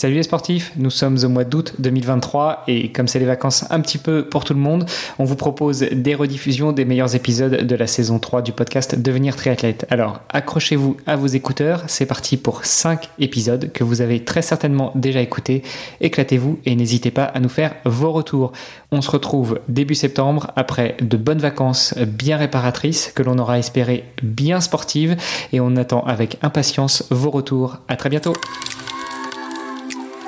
Salut les sportifs, nous sommes au mois d'août 2023 et comme c'est les vacances un petit peu pour tout le monde, on vous propose des rediffusions des meilleurs épisodes de la saison 3 du podcast Devenir triathlète. Alors accrochez-vous à vos écouteurs, c'est parti pour 5 épisodes que vous avez très certainement déjà écoutés. Éclatez-vous et n'hésitez pas à nous faire vos retours. On se retrouve début septembre après de bonnes vacances bien réparatrices que l'on aura espéré bien sportives et on attend avec impatience vos retours. À très bientôt.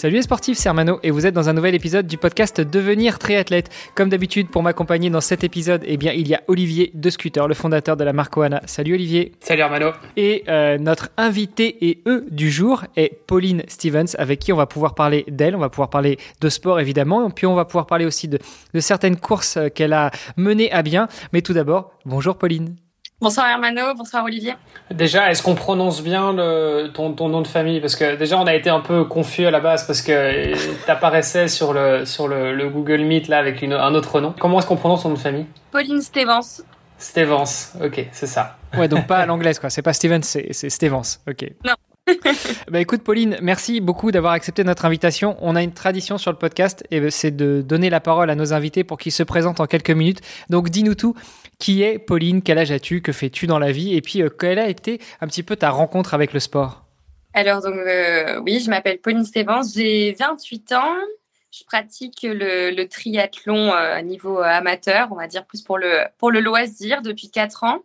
Salut les sportifs, c'est Armano et vous êtes dans un nouvel épisode du podcast Devenir triathlète. Comme d'habitude, pour m'accompagner dans cet épisode, eh bien, il y a Olivier de Scooter, le fondateur de la marque Oana. Salut Olivier. Salut Armano. Et euh, notre invité et eux du jour est Pauline Stevens, avec qui on va pouvoir parler d'elle, on va pouvoir parler de sport évidemment, puis on va pouvoir parler aussi de, de certaines courses qu'elle a menées à bien. Mais tout d'abord, bonjour Pauline. Bonsoir Hermano, bonsoir Olivier. Déjà, est-ce qu'on prononce bien le, ton, ton, nom de famille? Parce que déjà, on a été un peu confus à la base parce que t'apparaissais sur le, sur le, le, Google Meet là avec une, un autre nom. Comment est-ce qu'on prononce ton nom de famille? Pauline Stevens. Stevens, ok, c'est ça. Ouais, donc pas à l'anglaise quoi. C'est pas Stevens, c'est Stevens, ok. Non. bah écoute Pauline, merci beaucoup d'avoir accepté notre invitation. On a une tradition sur le podcast et c'est de donner la parole à nos invités pour qu'ils se présentent en quelques minutes. Donc dis-nous tout. Qui est Pauline Quel âge as-tu Que fais-tu dans la vie Et puis euh, quelle a été un petit peu ta rencontre avec le sport? Alors donc euh, oui, je m'appelle Pauline Stevens, j'ai 28 ans. Je pratique le, le triathlon euh, à niveau amateur, on va dire plus pour le, pour le loisir depuis 4 ans.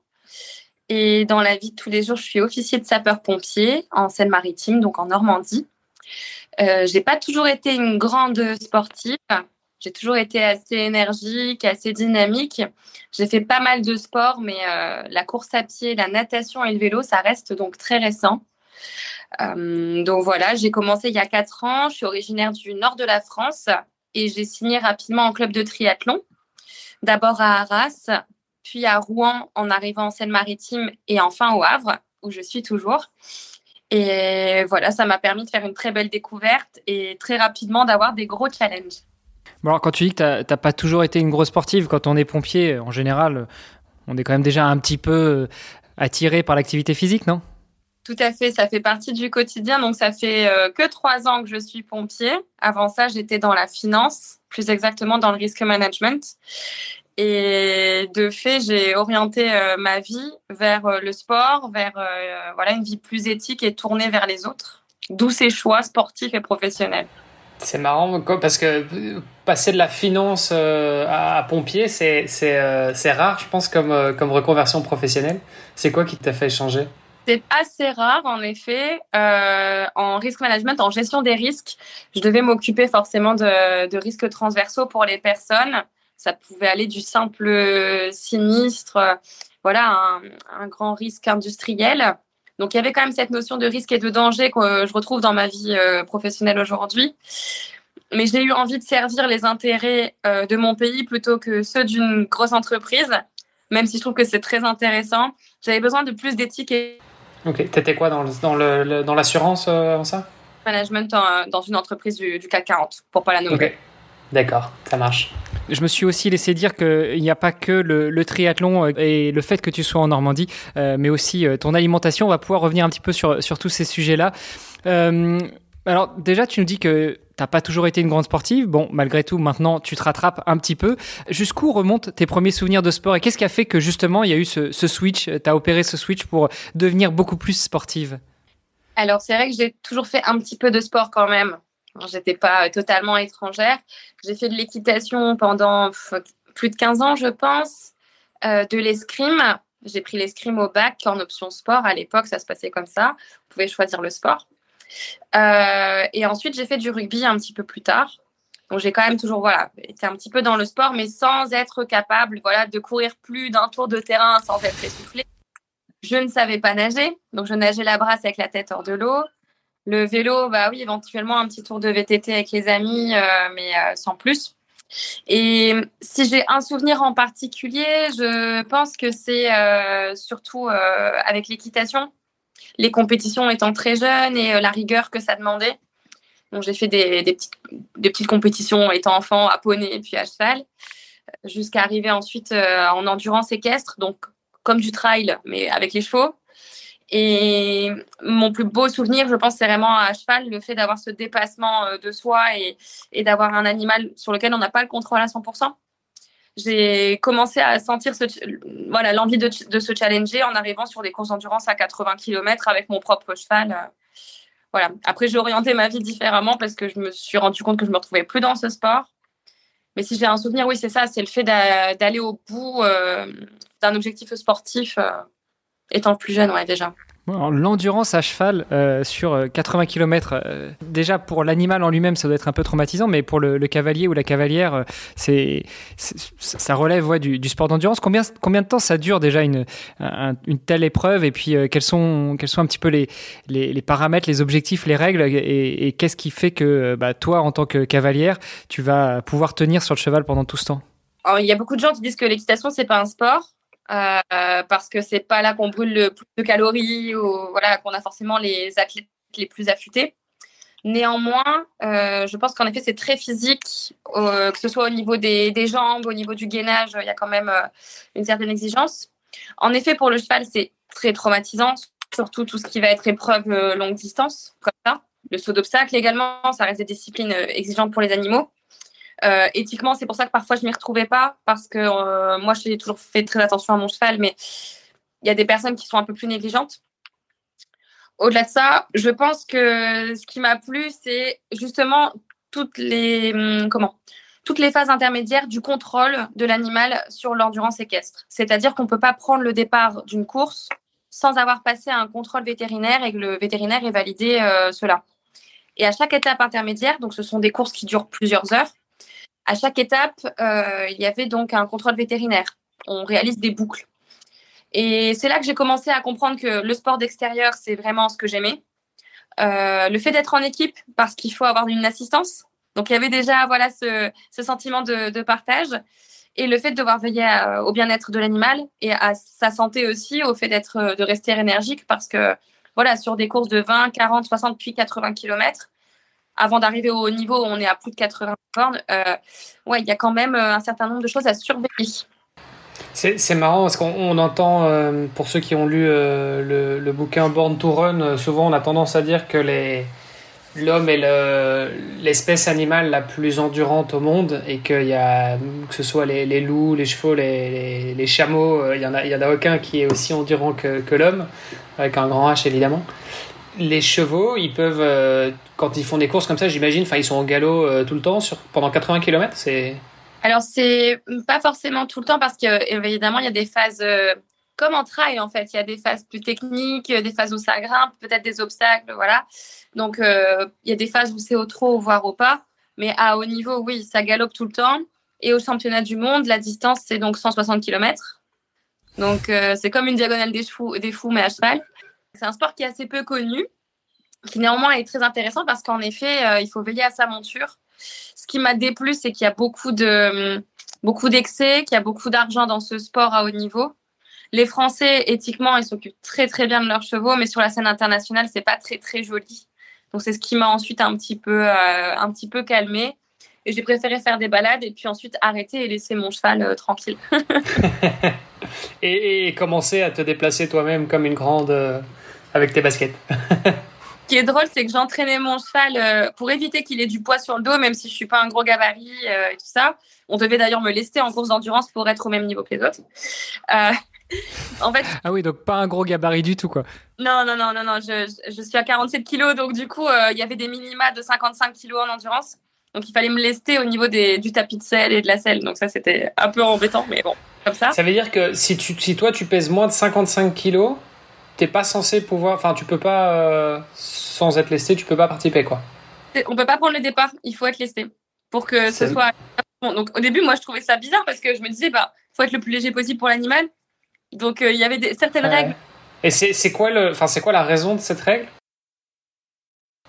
Et dans la vie de tous les jours, je suis officier de sapeur-pompier en Seine-Maritime, donc en Normandie. Euh, j'ai pas toujours été une grande sportive. J'ai toujours été assez énergique, assez dynamique. J'ai fait pas mal de sports, mais euh, la course à pied, la natation et le vélo, ça reste donc très récent. Euh, donc voilà, j'ai commencé il y a quatre ans. Je suis originaire du nord de la France et j'ai signé rapidement en club de triathlon. D'abord à Arras, puis à Rouen en arrivant en Seine-Maritime et enfin au Havre, où je suis toujours. Et voilà, ça m'a permis de faire une très belle découverte et très rapidement d'avoir des gros challenges. Alors, quand tu dis que tu n'as pas toujours été une grosse sportive, quand on est pompier, en général, on est quand même déjà un petit peu attiré par l'activité physique, non? Tout à fait, ça fait partie du quotidien. Donc, ça fait euh, que trois ans que je suis pompier. Avant ça, j'étais dans la finance, plus exactement dans le risque management. Et de fait, j'ai orienté euh, ma vie vers euh, le sport, vers euh, voilà une vie plus éthique et tournée vers les autres. D'où ces choix sportifs et professionnels. C'est marrant parce que passer de la finance à, à pompier, c'est rare, je pense, comme, comme reconversion professionnelle. C'est quoi qui t'a fait changer? C'est assez rare, en effet. Euh, en risk management, en gestion des risques, je devais m'occuper forcément de, de risques transversaux pour les personnes. Ça pouvait aller du simple sinistre, voilà, un, un, grand risque industriel. Donc il y avait quand même cette notion de risque et de danger que je retrouve dans ma vie euh, professionnelle aujourd'hui. Mais j'ai eu envie de servir les intérêts euh, de mon pays plutôt que ceux d'une grosse entreprise, même si je trouve que c'est très intéressant. J'avais besoin de plus d'éthique. Et... Ok, t'étais quoi dans, le, dans, le, dans l'assurance euh, avant ça? Management en, dans une entreprise du, du, CAC 40, pour pas la nommer. Ok, d'accord, ça marche. Je me suis aussi laissé dire qu'il n'y a pas que le, triathlon et le fait que tu sois en Normandie, euh, mais aussi euh, ton alimentation. On va pouvoir revenir un petit peu sur, tous ces sujets-là. Euh, alors déjà, tu nous dis que t'as pas toujours été une grande sportive. Bon, malgré tout, maintenant, tu te rattrapes un petit peu. Jusqu'où remontent tes premiers souvenirs de sport et qu'est-ce qui a fait que justement il y a eu ce, ce switch, t'as opéré ce switch pour devenir beaucoup plus sportive? Alors c'est vrai que j'ai toujours fait un petit peu de sport quand même. J'étais pas totalement étrangère. J'ai fait de l'équitation pendant plus de 15 ans, je pense, euh, de l'escrime. J'ai pris l'escrime au bac en option sport. À l'époque, ça se passait comme ça. Vous pouvez choisir le sport. Euh, et ensuite, j'ai fait du rugby un petit peu plus tard. Donc, j'ai quand même toujours voilà, été un petit peu dans le sport, mais sans être capable voilà, de courir plus d'un tour de terrain sans être essoufflé. Je ne savais pas nager, donc je nageais la brasse avec la tête hors de l'eau. Le vélo, bah oui, éventuellement un petit tour de VTT avec les amis, mais sans plus. Et si j'ai un souvenir en particulier, je pense que c'est surtout avec l'équitation, les compétitions étant très jeunes et la rigueur que ça demandait. Donc, j'ai fait des, petites, des, petites, compétitions étant enfant à poney et puis à cheval, jusqu'à arriver ensuite en endurance équestre, donc comme du trail, mais avec les chevaux. Et mon plus beau souvenir, je pense, c'est vraiment à cheval, le fait d'avoir ce dépassement euh, de soi et, d'avoir un animal sur lequel on n'a pas le contrôle à 100%. J'ai commencé à sentir voilà, l'envie de, se challenger en arrivant sur des courses d'endurance à 80 km avec mon propre cheval. Euh, voilà. Après, j'ai orienté ma vie différemment parce que je me suis rendu compte que je me retrouvais plus dans ce sport. Mais si j'ai un souvenir, oui, c'est ça, c'est le fait d'aller au bout euh, d'un objectif sportif étant plus jeune, ouais, déjà. L'endurance à cheval euh, sur 80 euh, km, euh, déjà pour l'animal en lui-même, ça doit être un peu traumatisant, mais pour le, cavalier ou la cavalière, c'est, ça relève ouais, du, sport d'endurance. Combien, combien de temps ça dure déjà une, une telle épreuve? Et puis, quels, sont, quels sont un petit peu les, les, paramètres, les objectifs, les règles? Et, qu'est-ce qui fait que bah, toi, en tant que cavalière, tu vas pouvoir tenir sur le cheval pendant tout ce temps? Il y a beaucoup de gens qui disent que l'équitation, c'est pas un sport. Euh, parce que c'est pas là qu'on brûle le plus de calories ou voilà qu'on a forcément les athlètes les plus affûtés. Néanmoins, euh, je pense qu'en effet c'est très physique, euh, que ce soit au niveau des, des, jambes, au niveau du gainage, il y a quand même une certaine exigence. En effet, pour le cheval, c'est très traumatisant, surtout tout ce qui va être épreuve longue distance, comme ça. Le saut d'obstacle également, ça reste des disciplines exigeantes pour les animaux. Euh, éthiquement, c'est pour ça que parfois je m'y retrouvais pas parce que euh, moi j'ai toujours fait très attention à mon cheval, mais il y a des personnes qui sont un peu plus négligentes. Au-delà de ça, je pense que ce qui m'a plu, c'est justement toutes les hum, comment toutes les phases intermédiaires du contrôle de l'animal sur l'endurance équestre. C'est-à-dire qu'on ne peut pas prendre le départ d'une course sans avoir passé un contrôle vétérinaire et que le vétérinaire ait validé euh, cela. Et à chaque étape intermédiaire, donc ce sont des courses qui durent plusieurs heures, à chaque étape, euh, il y avait donc un contrôle vétérinaire. On réalise des boucles. Et c'est là que j'ai commencé à comprendre que le sport d'extérieur, c'est vraiment ce que j'aimais. Euh, le fait d'être en équipe, parce qu'il faut avoir une assistance. Donc il y avait déjà voilà ce, sentiment de, partage et le fait de devoir veiller au bien-être de l'animal et à sa santé aussi, au fait d'être de rester énergique parce que voilà sur des courses de 20, 40, 60 puis 80 km, avant d'arriver au niveau où on est à plus de 80 bornes, euh, ouais, il y a quand même euh, un certain nombre de choses à surveiller. C'est marrant parce qu'on entend, euh, pour ceux qui ont lu le, bouquin Born to Run, souvent on a tendance à dire que l'homme est l'espèce animale la plus endurante au monde et a, que ce soit les, loups, les chevaux, les, chameaux, il n'y en, a, en a aucun qui est aussi endurant que, que l'homme, avec un grand H évidemment les chevaux, ils peuvent, euh, quand ils font des courses comme ça, j'imagine, ils sont au galop euh, tout le temps pendant 80 km, c'est... Alors, c'est pas forcément tout le temps parce qu'évidemment, il y a des phases, euh, comme en trail, en fait, il y a des phases plus techniques, des phases où ça grimpe, peut-être des obstacles, voilà. Donc, il y a des phases où c'est au trot, voire au pas. Mais à haut niveau, oui, ça galope tout le temps. Et au championnat du monde, la distance, c'est donc 160 km. Donc, c'est comme une diagonale des des fous mais à cheval. C'est un sport qui est assez peu connu, qui néanmoins est très intéressant parce qu'en effet, euh, il faut veiller à sa monture. Ce qui m'a déplu, c'est qu'il y a beaucoup de beaucoup d'excès, qu'il y a beaucoup d'argent dans ce sport à haut niveau. Les Français, éthiquement, ils s'occupent très très bien de leurs chevaux, mais sur la scène internationale, c'est pas très très joli. Donc c'est ce qui m'a ensuite un petit peu euh, un petit peu calmé. Et j'ai préféré faire des balades et puis ensuite arrêter et laisser mon cheval euh, tranquille. et, et, commencer à te déplacer toi-même comme une grande avec tes baskets. Ce qui est drôle, c'est que j'entraînais mon cheval euh, pour éviter qu'il ait du poids sur le dos, même si je suis pas un gros gabarit euh, et tout ça. On devait d'ailleurs me lester en course d'endurance pour être au même niveau que les autres. Euh, en fait, ah oui, donc pas un gros gabarit du tout, quoi. Non, non, non, non, non. Je, je suis à 47 kilos, donc du coup, il y avait des minima de 55 kilos en endurance. Donc il fallait me lester au niveau des, du tapis de sel et de la selle. Donc ça, c'était un peu embêtant, mais bon, comme ça. Ça veut dire que si, tu, si toi, tu pèses moins de 55 kilos, t'es pas censé pouvoir, enfin tu peux pas, euh, sans être lesté, tu peux pas participer quoi. On peut pas prendre le départ, il faut être lesté pour que ce soit. donc au début, moi je trouvais ça bizarre parce que je me disais, bah, faut être le plus léger possible pour l'animal. Donc euh, il y avait des, certaines règles. Et c'est quoi le, enfin c'est quoi la raison de cette règle?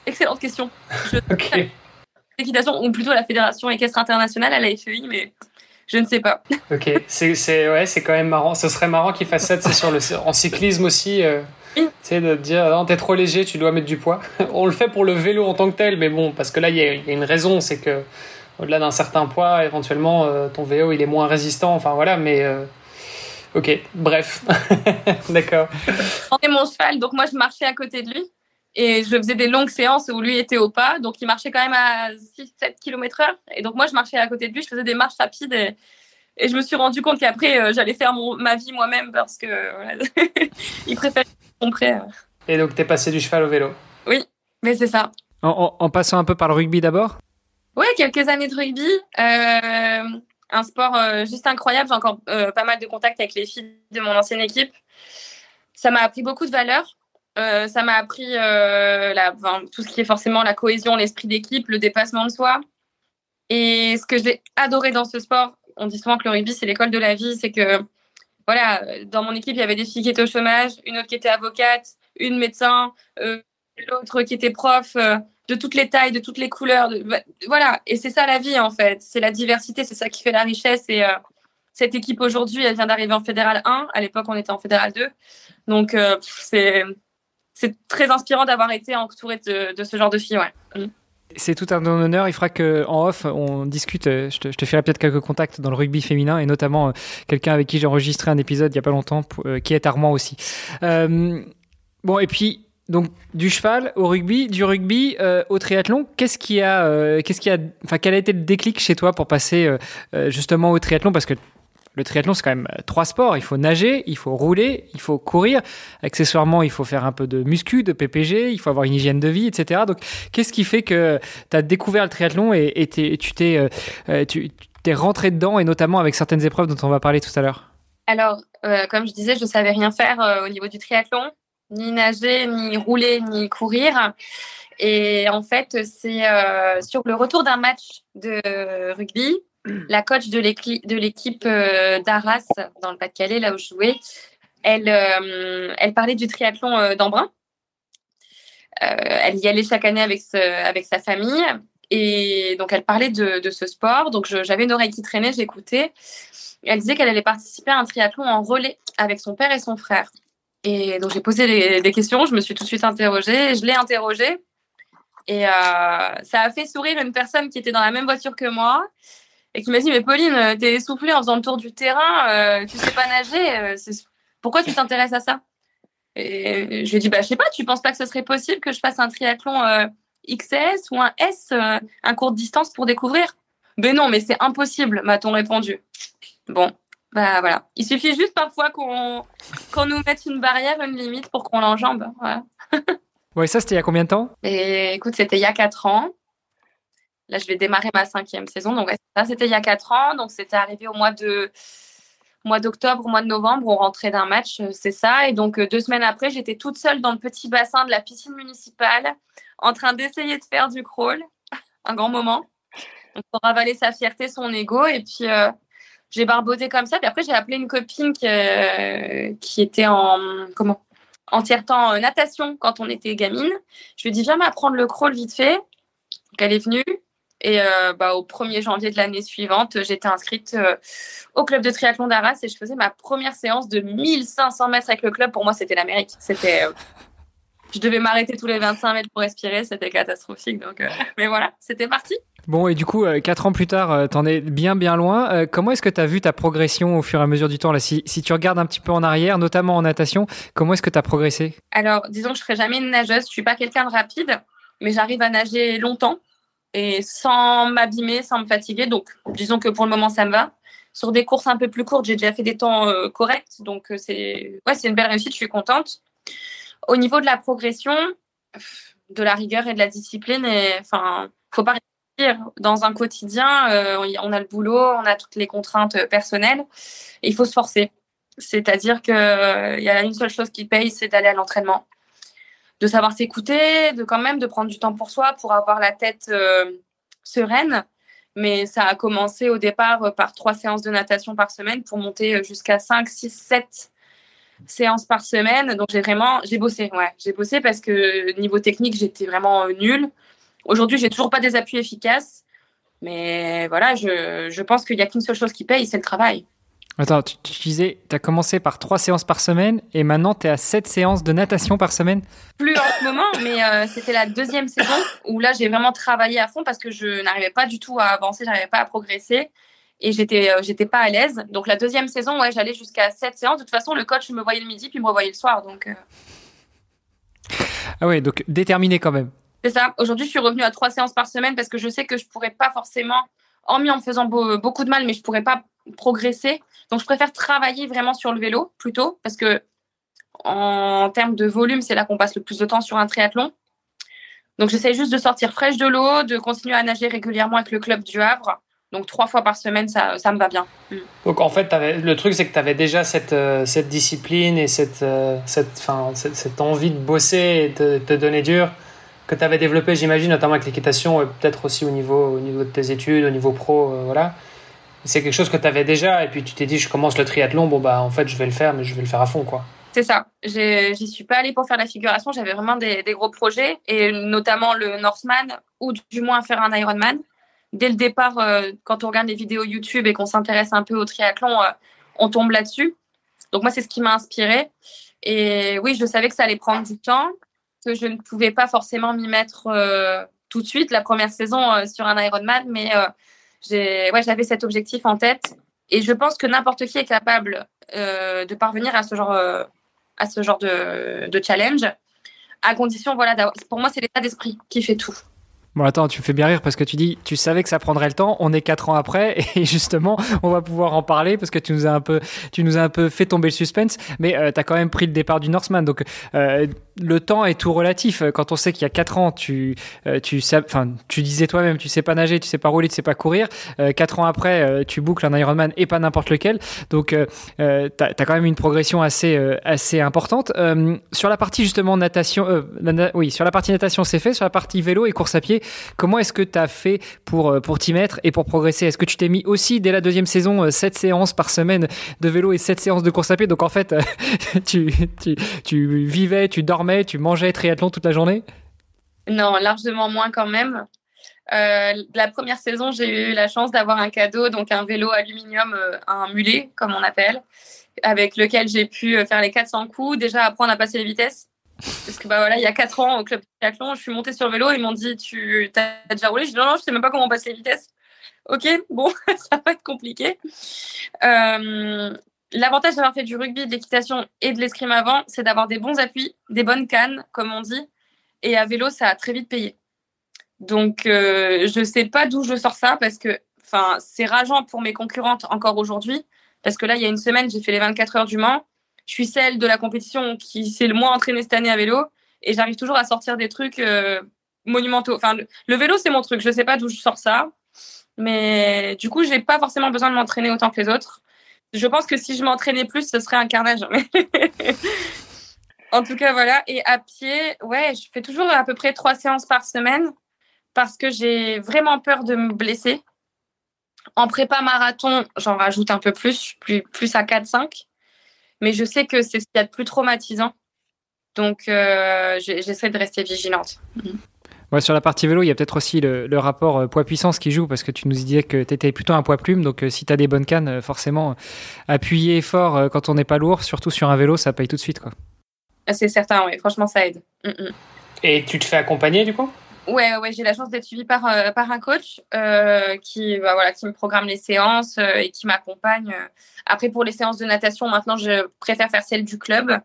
Excellente question. Je... L'équitation, ou plutôt la Fédération équestre internationale à la FEI, mais je ne sais pas. Ok, c'est ouais, quand même marrant. Ce serait marrant qu'ils fassent ça sur le, en cyclisme aussi. Euh, tu sais, de dire, non, t'es trop léger, tu dois mettre du poids. On le fait pour le vélo en tant que tel, mais bon, parce que là, il y, a une raison, c'est que au-delà d'un certain poids, éventuellement, euh, ton vélo, il est moins résistant. Enfin, voilà, mais. Euh, ok, bref. D'accord. J'en mon cheval, donc moi, je marchais à côté de lui. Et je faisais des longues séances où lui était au pas. Donc, il marchait quand même à 6-7 km heure. Et donc, moi, je marchais à côté de lui. Je faisais des marches rapides. Et, et je me suis rendu compte qu'après, euh, j'allais faire mon, ma vie moi-même parce que il préfère comprer. Et donc, tu es passé du cheval au vélo Oui, mais c'est ça. En, passant un peu par le rugby d'abord? Oui, quelques années de rugby. Euh, un sport euh, juste incroyable. J'ai encore pas mal de contacts avec les filles de mon ancienne équipe. Ça m'a appris beaucoup de valeurs. Euh, ça m'a appris euh, tout ce qui est forcément la cohésion, l'esprit d'équipe, le dépassement de soi. Et ce que j'ai adoré dans ce sport, on dit souvent que le rugby, c'est l'école de la vie, c'est que, voilà, dans mon équipe, il y avait des filles qui étaient au chômage, une autre qui était avocate, une médecin, euh, l'autre qui était prof, de toutes les tailles, de toutes les couleurs. Bah, voilà, et c'est ça la vie, en fait. C'est la diversité, c'est ça qui fait la richesse. Et cette équipe aujourd'hui, elle vient d'arriver en Fédéral 1. À l'époque, on était en Fédéral 2. Donc, c'est c'est très inspirant d'avoir été entouré de, ce genre de filles. Ouais. Mm. C'est tout un honneur. Il fera qu'en off, on discute. Euh, je te, je te ferai peut-être quelques contacts dans le rugby féminin et notamment euh, quelqu'un avec qui j'ai enregistré un épisode il y a pas longtemps, euh, qui est Armand aussi. bon, et puis donc du cheval au rugby, du rugby au triathlon. Qu'est-ce qui a, qu'est-ce qui a, enfin quel a été le déclic chez toi pour passer justement au triathlon? Parce que le triathlon, c'est quand même euh, trois sports. Il faut nager, il faut rouler, il faut courir. Accessoirement, il faut faire un peu de muscu, de PPG, il faut avoir une hygiène de vie, etc. Donc, qu'est-ce qui fait que tu as découvert le triathlon et, euh, euh, tu t'es rentré dedans, et notamment avec certaines épreuves dont on va parler tout à l'heure? Alors, comme je disais, je ne savais rien faire au niveau du triathlon, ni nager, ni rouler, ni courir. Et en fait, c'est sur le retour d'un match de rugby la coach de l'équipe euh, d'Arras, dans le Pas-de-Calais, là où je jouais, elle, euh, parlait du triathlon euh, d'Embrun. elle y allait chaque année avec, sa famille. Et donc, elle parlait de, ce sport. Donc, j'avais une oreille qui traînait, j'écoutais. Elle disait qu'elle allait participer à un triathlon en relais avec son père et son frère. Et donc, j'ai posé des, questions. Je me suis tout de suite interrogée. Je l'ai interrogée. Et ça a fait sourire une personne qui était dans la même voiture que moi et qui m'a dit mais Pauline euh, t'es essoufflée en faisant le tour du terrain euh, tu sais pas nager euh, pourquoi tu t'intéresses à ça? Et je lui ai dit bah je sais pas tu penses pas que ce serait possible que je fasse un triathlon XS ou un S un court distance pour découvrir? Ben non mais c'est impossible m'a-t-on répondu. Bon bah voilà. Il suffit juste parfois qu'on qu'on nous mette une barrière une limite pour qu'on l'enjambe voilà. ouais ça c'était il y a combien de temps? Et écoute c'était il y a quatre ans Là, je vais démarrer ma cinquième saison. Donc, ça, c'était il y a quatre ans. Donc, c'était arrivé au mois de mois d'octobre, mois de novembre, on rentrait d'un match, euh, c'est ça. Et donc, euh, deux semaines après, j'étais toute seule dans le petit bassin de la piscine municipale, en train d'essayer de faire du crawl. Un grand moment. pour ravaler sa fierté, son ego. Et puis, euh, j'ai barboté comme ça. Puis après, j'ai appelé une copine qui, qui était en, comment, en tiers-temps natation quand on était gamine. Je lui ai dit, viens m'apprendre le crawl vite fait. Donc, elle est venue. Et euh, bah, au 1er janvier de l'année suivante, j'étais inscrite euh, au club de triathlon d'Arras et je faisais ma première séance de 1500 mètres avec le club. Pour moi, c'était l'Amérique. C'était, euh, je devais m'arrêter tous les 25 mètres pour respirer. C'était catastrophique. Donc, mais voilà, c'était parti. Bon, et du coup, quatre ans plus tard, tu en es bien, bien loin. comment est-ce que tu as vu ta progression au fur et à mesure du temps là? Si, si, tu regardes un petit peu en arrière, notamment en natation, comment est-ce que tu as progressé? Alors, disons que je ne serai jamais une nageuse. Je suis pas quelqu'un de rapide, mais j'arrive à nager longtemps et sans m'abîmer, sans me fatiguer. Donc, disons que pour le moment, ça me va. Sur des courses un peu plus courtes, j'ai déjà fait des temps euh, corrects. Donc, euh, c'est ouais, une belle réussite, je suis contente. Au niveau de la progression, de la rigueur et de la discipline, et enfin, faut pas réussir dans un quotidien. Euh, on a le boulot, on a toutes les contraintes personnelles, il faut se forcer. C'est-à-dire qu'il y a une seule chose qui paye, c'est d'aller à l'entraînement de savoir s'écouter, de quand même de prendre du temps pour soi pour avoir la tête euh, sereine. Mais ça a commencé au départ euh, par trois séances de natation par semaine pour monter euh, jusqu'à 5, 6, 7 séances par semaine. Donc j'ai vraiment, j'ai bossé, ouais, j'ai bossé parce que niveau technique, j'étais vraiment nulle. Aujourd'hui, j'ai toujours pas des appuis efficaces, mais voilà, je, je pense qu'il y a qu'une seule chose qui paye, c'est le travail. Attends, tu, disais, tu as commencé par trois séances par semaine et maintenant tu es à sept séances de natation par semaine Plus en ce moment, mais euh, c'était la deuxième saison où là j'ai vraiment travaillé à fond parce que je n'arrivais pas du tout à avancer, je n'arrivais pas à progresser et j'étais euh, j'étais pas à l'aise. Donc la deuxième saison, ouais, j'allais jusqu'à sept séances. De toute façon, le coach me voyait le midi puis me revoyait le soir. Donc, euh. Ah ouais, donc déterminé quand même. C'est ça. Aujourd'hui, je suis revenue à trois séances par semaine parce que je sais que je pourrais pas forcément, en en me faisant beaucoup de mal, mais je pourrais pas progresser. Donc, je préfère travailler vraiment sur le vélo plutôt parce que en termes de volume, c'est là qu'on passe le plus de temps sur un triathlon. Donc, j'essaie juste de sortir fraîche de l'eau, de continuer à nager régulièrement avec le club du Havre. Donc, trois fois par semaine, ça, ça me va bien. Mm. Donc, en fait, le truc, c'est que tu avais déjà cette, euh, cette discipline et cette, euh, cette, cette, cette, envie de bosser et de te donner dur que tu avais développé, j'imagine, notamment avec l'équitation, peut-être aussi au niveau, au niveau de tes études, au niveau pro. Euh, voilà c'est quelque chose que tu avais déjà et puis tu t'es dit je commence le triathlon, bon bah en fait je vais le faire mais je vais le faire à fond quoi. C'est ça. J'y suis pas allée pour faire la figuration, j'avais vraiment des, gros projets et notamment le Northman ou du moins faire un Ironman. Dès le départ, euh, quand on regarde les vidéos YouTube et qu'on s'intéresse un peu au triathlon, euh, on tombe là-dessus. Donc moi c'est ce qui m'a inspiré. Et oui, je savais que ça allait prendre du temps, que je ne pouvais pas forcément m'y mettre euh, tout de suite la première saison sur un Ironman, mais j'avais cet objectif en tête et je pense que n'importe qui est capable euh, de parvenir à ce genre, euh, à ce genre de, de, challenge, à condition, voilà, pour moi, c'est l'état d'esprit qui fait tout. Bon, attends, tu me fais bien rire parce que tu dis, tu savais que ça prendrait le temps. On est quatre ans après et justement, on va pouvoir en parler parce que tu nous as un peu, tu nous as un peu fait tomber le suspense. Mais euh, tu as quand même pris le départ du Northman, donc euh, le temps est tout relatif. Quand on sait qu'il y a quatre ans, tu, euh, tu enfin, tu disais toi-même, tu sais pas nager, tu sais pas rouler, tu sais pas courir. Euh, quatre ans après, euh, tu boucles un Ironman et pas n'importe lequel. Donc, euh, tu as, quand même une progression assez, assez importante. sur la partie justement natation, oui, sur la partie natation, c'est fait. Sur la partie vélo et course à pied, Comment est-ce que tu as fait pour, euh, pour t'y mettre et pour progresser? Est-ce que tu t'es mis aussi dès la deuxième saison 7 euh, séances par semaine de vélo et 7 séances de course à pied? Donc en fait, tu, tu, tu vivais, tu dormais, tu mangeais triathlon toute la journée? Non, largement moins quand même. Euh, la première saison, j'ai eu la chance d'avoir un cadeau, donc un vélo aluminium, un mulet, comme on appelle, avec lequel j'ai pu faire les 400 coups, déjà apprendre à passer les vitesses. Parce que bah voilà, il y a 4 ans au club triathlon, je suis montée sur le vélo, ils m'ont dit Tu as déjà roulé Je dis non, non, je sais même pas comment on passe les vitesses. Ok, bon, ça va être compliqué. Euh, l'avantage d'avoir fait du rugby, de l'équitation et de l'escrime avant, c'est d'avoir des bons appuis, des bonnes cannes, comme on dit. Et à vélo, ça a très vite payé. Donc, euh, je ne sais pas d'où je sors ça parce que c'est rageant pour mes concurrentes encore aujourd'hui. Parce que là, il y a une semaine, j'ai fait les 24 heures du Mans je suis celle de la compétition qui s'est le moins entraînée cette année à vélo et j'arrive toujours à sortir des trucs euh, monumentaux. Enfin, le, vélo, c'est mon truc. Je ne sais pas d'où je sors ça, mais du coup, j'ai pas forcément besoin de m'entraîner autant que les autres. Je pense que si je m'entraînais plus, ce serait un carnage. en tout cas, voilà. Et à pied, ouais, je fais toujours à peu près trois séances par semaine parce que j'ai vraiment peur de me blesser. En prépa marathon, j'en rajoute un peu plus, plus, plus à 4-5 mais je sais que c'est ce qu'il y a de plus traumatisant. Donc, euh, j'essaie de rester vigilante. Ouais, sur la partie vélo, il y a peut-être aussi le, rapport euh, poids-puissance qui joue parce que tu nous disais que tu étais plutôt un poids plume. Donc, euh, si tu as des bonnes cannes, forcément, appuyer fort quand on n'est pas lourd, surtout sur un vélo, ça paye tout de suite. Quoi. Ah, c'est certain, oui. Franchement, ça aide. Mm, mm. Et tu te fais accompagner du coup? Ouais, ouais j'ai la chance d'être suivie par, euh, par un coach euh, qui, bah, voilà, qui me programme les séances euh, et qui m'accompagne. Après, pour les séances de natation, maintenant, je préfère faire celles du club.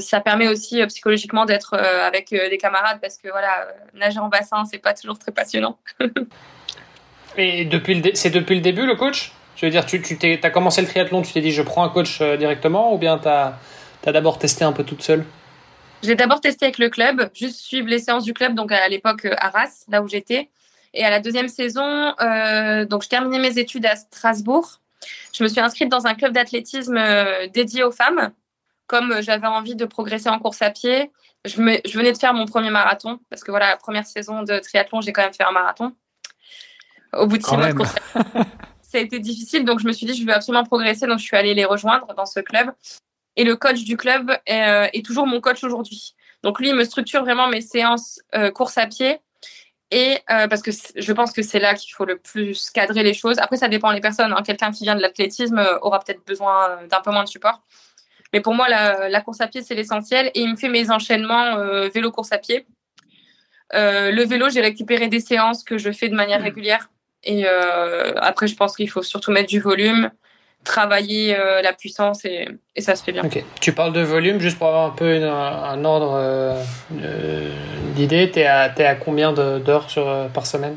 ça permet aussi psychologiquement d'être avec des camarades parce que voilà, nager en bassin, c'est pas toujours très passionnant. et depuis c'est depuis le début le coach? Je veux dire, tu, tu as commencé le triathlon, tu t'es dit je prends un coach directement ou bien tu as d'abord testé un peu toute seule? J'ai d'abord testé avec le club, juste suivre les séances du club, donc à l'époque euh, à Arras, là où j'étais. Et à la deuxième saison, euh, donc je terminais mes études à Strasbourg. Je me suis inscrite dans un club d'athlétisme euh, dédié aux femmes. Comme j'avais envie de progresser en course à pied, je, je, venais de faire mon premier marathon, parce que voilà, la première saison de triathlon, j'ai quand même fait un marathon. Au bout de six mois de course ça a été difficile, donc je me suis dit, je veux absolument progresser, donc je suis allée les rejoindre dans ce club. Et le coach du club est, est toujours mon coach aujourd'hui. Donc lui, il me structure vraiment mes séances course à pied et euh, parce que je pense que c'est là qu'il faut le plus cadrer les choses. Après, ça dépend des personnes. Hein. Quelqu'un qui vient de l'athlétisme euh, aura peut-être besoin euh, d'un peu moins de support. Mais pour moi, la, course à pied, c'est l'essentiel. Et il me fait mes enchaînements vélo-course à pied. le vélo, j'ai récupéré des séances que je fais de manière régulière. Et après, je pense qu'il faut surtout mettre du volume, travailler euh, la puissance et, et, ça se fait bien. Tu parles de volume, juste pour avoir un peu un ordre euh, d'idée, tu es, à combien d'heures euh, par semaine?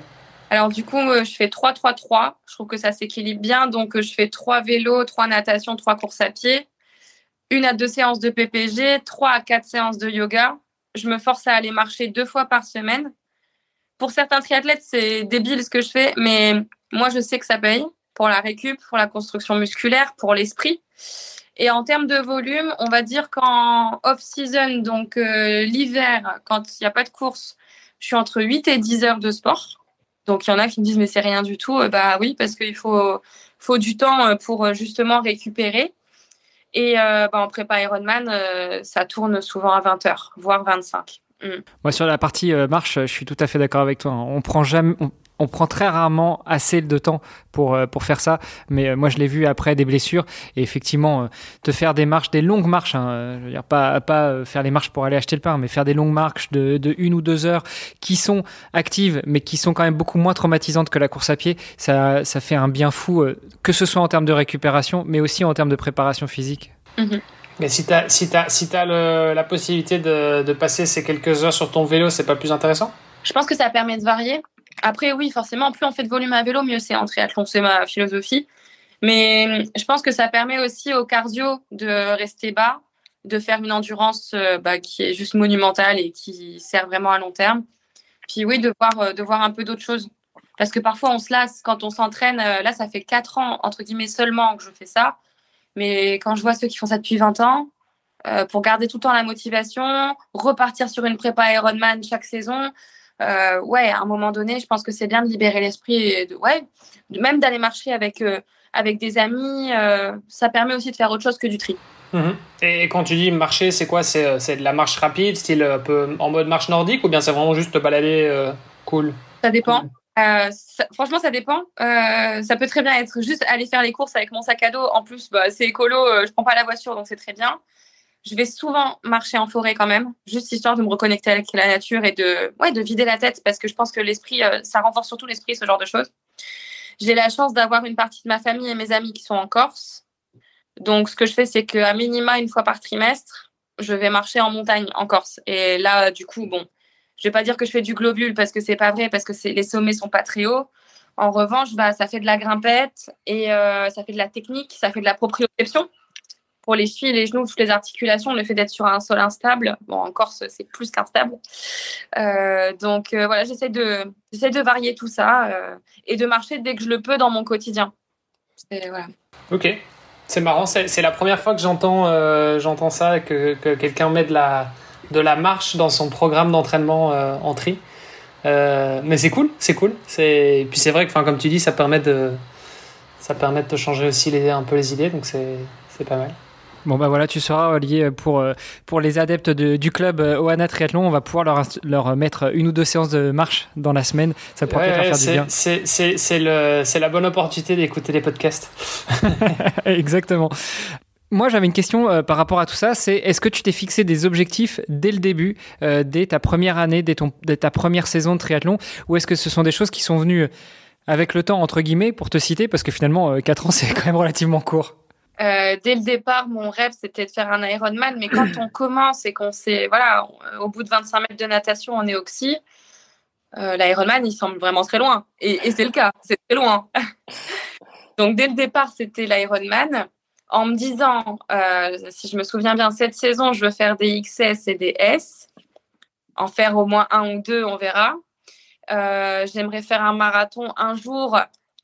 Alors du coup, je fais 3-3-3. Je trouve que ça s'équilibre bien. Donc je fais 3 vélos, 3 natation, 3 courses à pied, une à deux séances de PPG, 3 à 4 séances de yoga. Je me force à aller marcher deux fois par semaine. Pour certains triathlètes, c'est débile ce que je fais, mais moi je sais que ça paye pour la récup, pour la construction musculaire, pour l'esprit. Et en termes de volume, on va dire qu'en off-season, donc euh, l'hiver, quand il n'y a pas de course, je suis entre 8 et 10 heures de sport. Donc il y en a qui me disent mais c'est rien du tout. Euh, bah oui, parce qu'il faut, faut du temps euh, pour justement récupérer. Et bah, en prépa Ironman, ça tourne souvent à 20 heures, voire 25. Mm. Moi, sur la partie marche, je suis tout à fait d'accord avec toi. On prend jamais, prend très rarement assez de temps pour, euh, pour faire ça. Mais euh, moi, je l'ai vu après des blessures. Et effectivement, euh, te faire des marches, des longues marches, hein, je veux dire, pas, pas faire les marches pour aller acheter le pain, mais faire des longues marches de, de une ou deux heures qui sont actives, mais qui sont quand même beaucoup moins traumatisantes que la course à pied, ça, ça fait un bien fou, que ce soit en termes de récupération, mais aussi en termes de préparation physique. Mm-hmm. Mais si tu as, si as, si as la possibilité de, de passer ces quelques heures sur ton vélo, c'est pas plus intéressant? Je pense que ça permet de varier. Après, oui, forcément, plus on fait de volume à vélo, mieux c'est en triathlon. C'est ma philosophie. Mais je pense que ça permet aussi au cardio de rester bas, de faire une endurance euh, bah, qui est juste monumentale et qui sert vraiment à long terme. Puis oui, de voir, euh, de voir un peu d'autres choses. Parce que parfois, on se lasse quand on s'entraîne. Euh, là, ça fait 4 ans, entre guillemets, seulement que je fais ça. Mais quand je vois ceux qui font ça depuis 20 ans, pour garder tout le temps la motivation, repartir sur une prépa Ironman chaque saison, euh, ouais, à un moment donné, je pense que c'est bien de libérer l'esprit et de, ouais, même d'aller marcher avec, euh, avec des amis. Euh, ça permet aussi de faire autre chose que du tri. Mhm. Et quand tu dis marcher, c'est quoi? C'est de la marche rapide, style un peu en mode marche nordique, ou bien c'est vraiment juste te balader cool? Ça dépend. franchement, ça dépend. ça peut très bien être juste aller faire les courses avec mon sac à dos. En plus, bah, c'est écolo, je prends pas la voiture, donc c'est très bien. Je vais souvent marcher en forêt quand même, juste histoire de me reconnecter avec la nature et de, ouais, de vider la tête parce que je pense que l'esprit, euh, ça renforce surtout l'esprit, ce genre de choses. J'ai la chance d'avoir une partie de ma famille et mes amis qui sont en Corse. Donc, ce que je fais, c'est qu'à minima, une fois par trimestre, je vais marcher en montagne en Corse. Et là, du coup, bon, je vais pas dire que je fais du globule parce que c'est pas vrai, parce que les sommets sont pas très hauts. En revanche, bah, ça fait de la grimpette et euh, ça fait de la technique, ça fait de la proprioception pour les chevilles, les genoux, toutes les articulations, le fait d'être sur un sol instable, bon, en Corse, c'est plus qu'instable. Euh, donc euh, voilà, j'essaie de, varier tout ça euh, et de marcher dès que je le peux dans mon quotidien. Ok, c'est marrant, c'est la première fois que j'entends ça, que, que quelqu'un met de la, marche dans son programme d'entraînement en tri. mais c'est cool, c'est cool. Et puis c'est vrai que, comme tu dis, ça permet de, ça permet de te changer aussi un peu les idées, donc c'est pas mal. Bon bah voilà, tu seras lié pour euh, pour les adeptes du club euh, Oana Triathlon, on va pouvoir leur leur mettre une ou deux séances de marche dans la semaine, ça pourrait peut faire du bien. C'est c'est le c'est la bonne opportunité d'écouter les podcasts. Exactement. Moi, j'avais une question euh, par rapport à tout ça. C'est est-ce que tu t'es fixé des objectifs dès le début, dès ta première année, dès, ton, dès ta première saison de triathlon, ou est-ce que ce sont des choses qui sont venues avec le temps entre guillemets pour te citer, parce que finalement, 4 ans, c'est quand même relativement court. Euh, dès le départ, mon rêve, c'était de faire un Ironman. Mais quand on commence et qu'on sait, voilà, au bout de 25 mètres de natation, on est oxy, euh, l'Ironman, il semble vraiment très loin. Et, c'est le cas, c'est très loin. Donc, dès le départ, c'était l'Ironman. En me disant, euh, si je me souviens bien, cette saison, je veux faire des XS et des S. En faire au moins un ou deux, on verra. J'aimerais faire un marathon un jour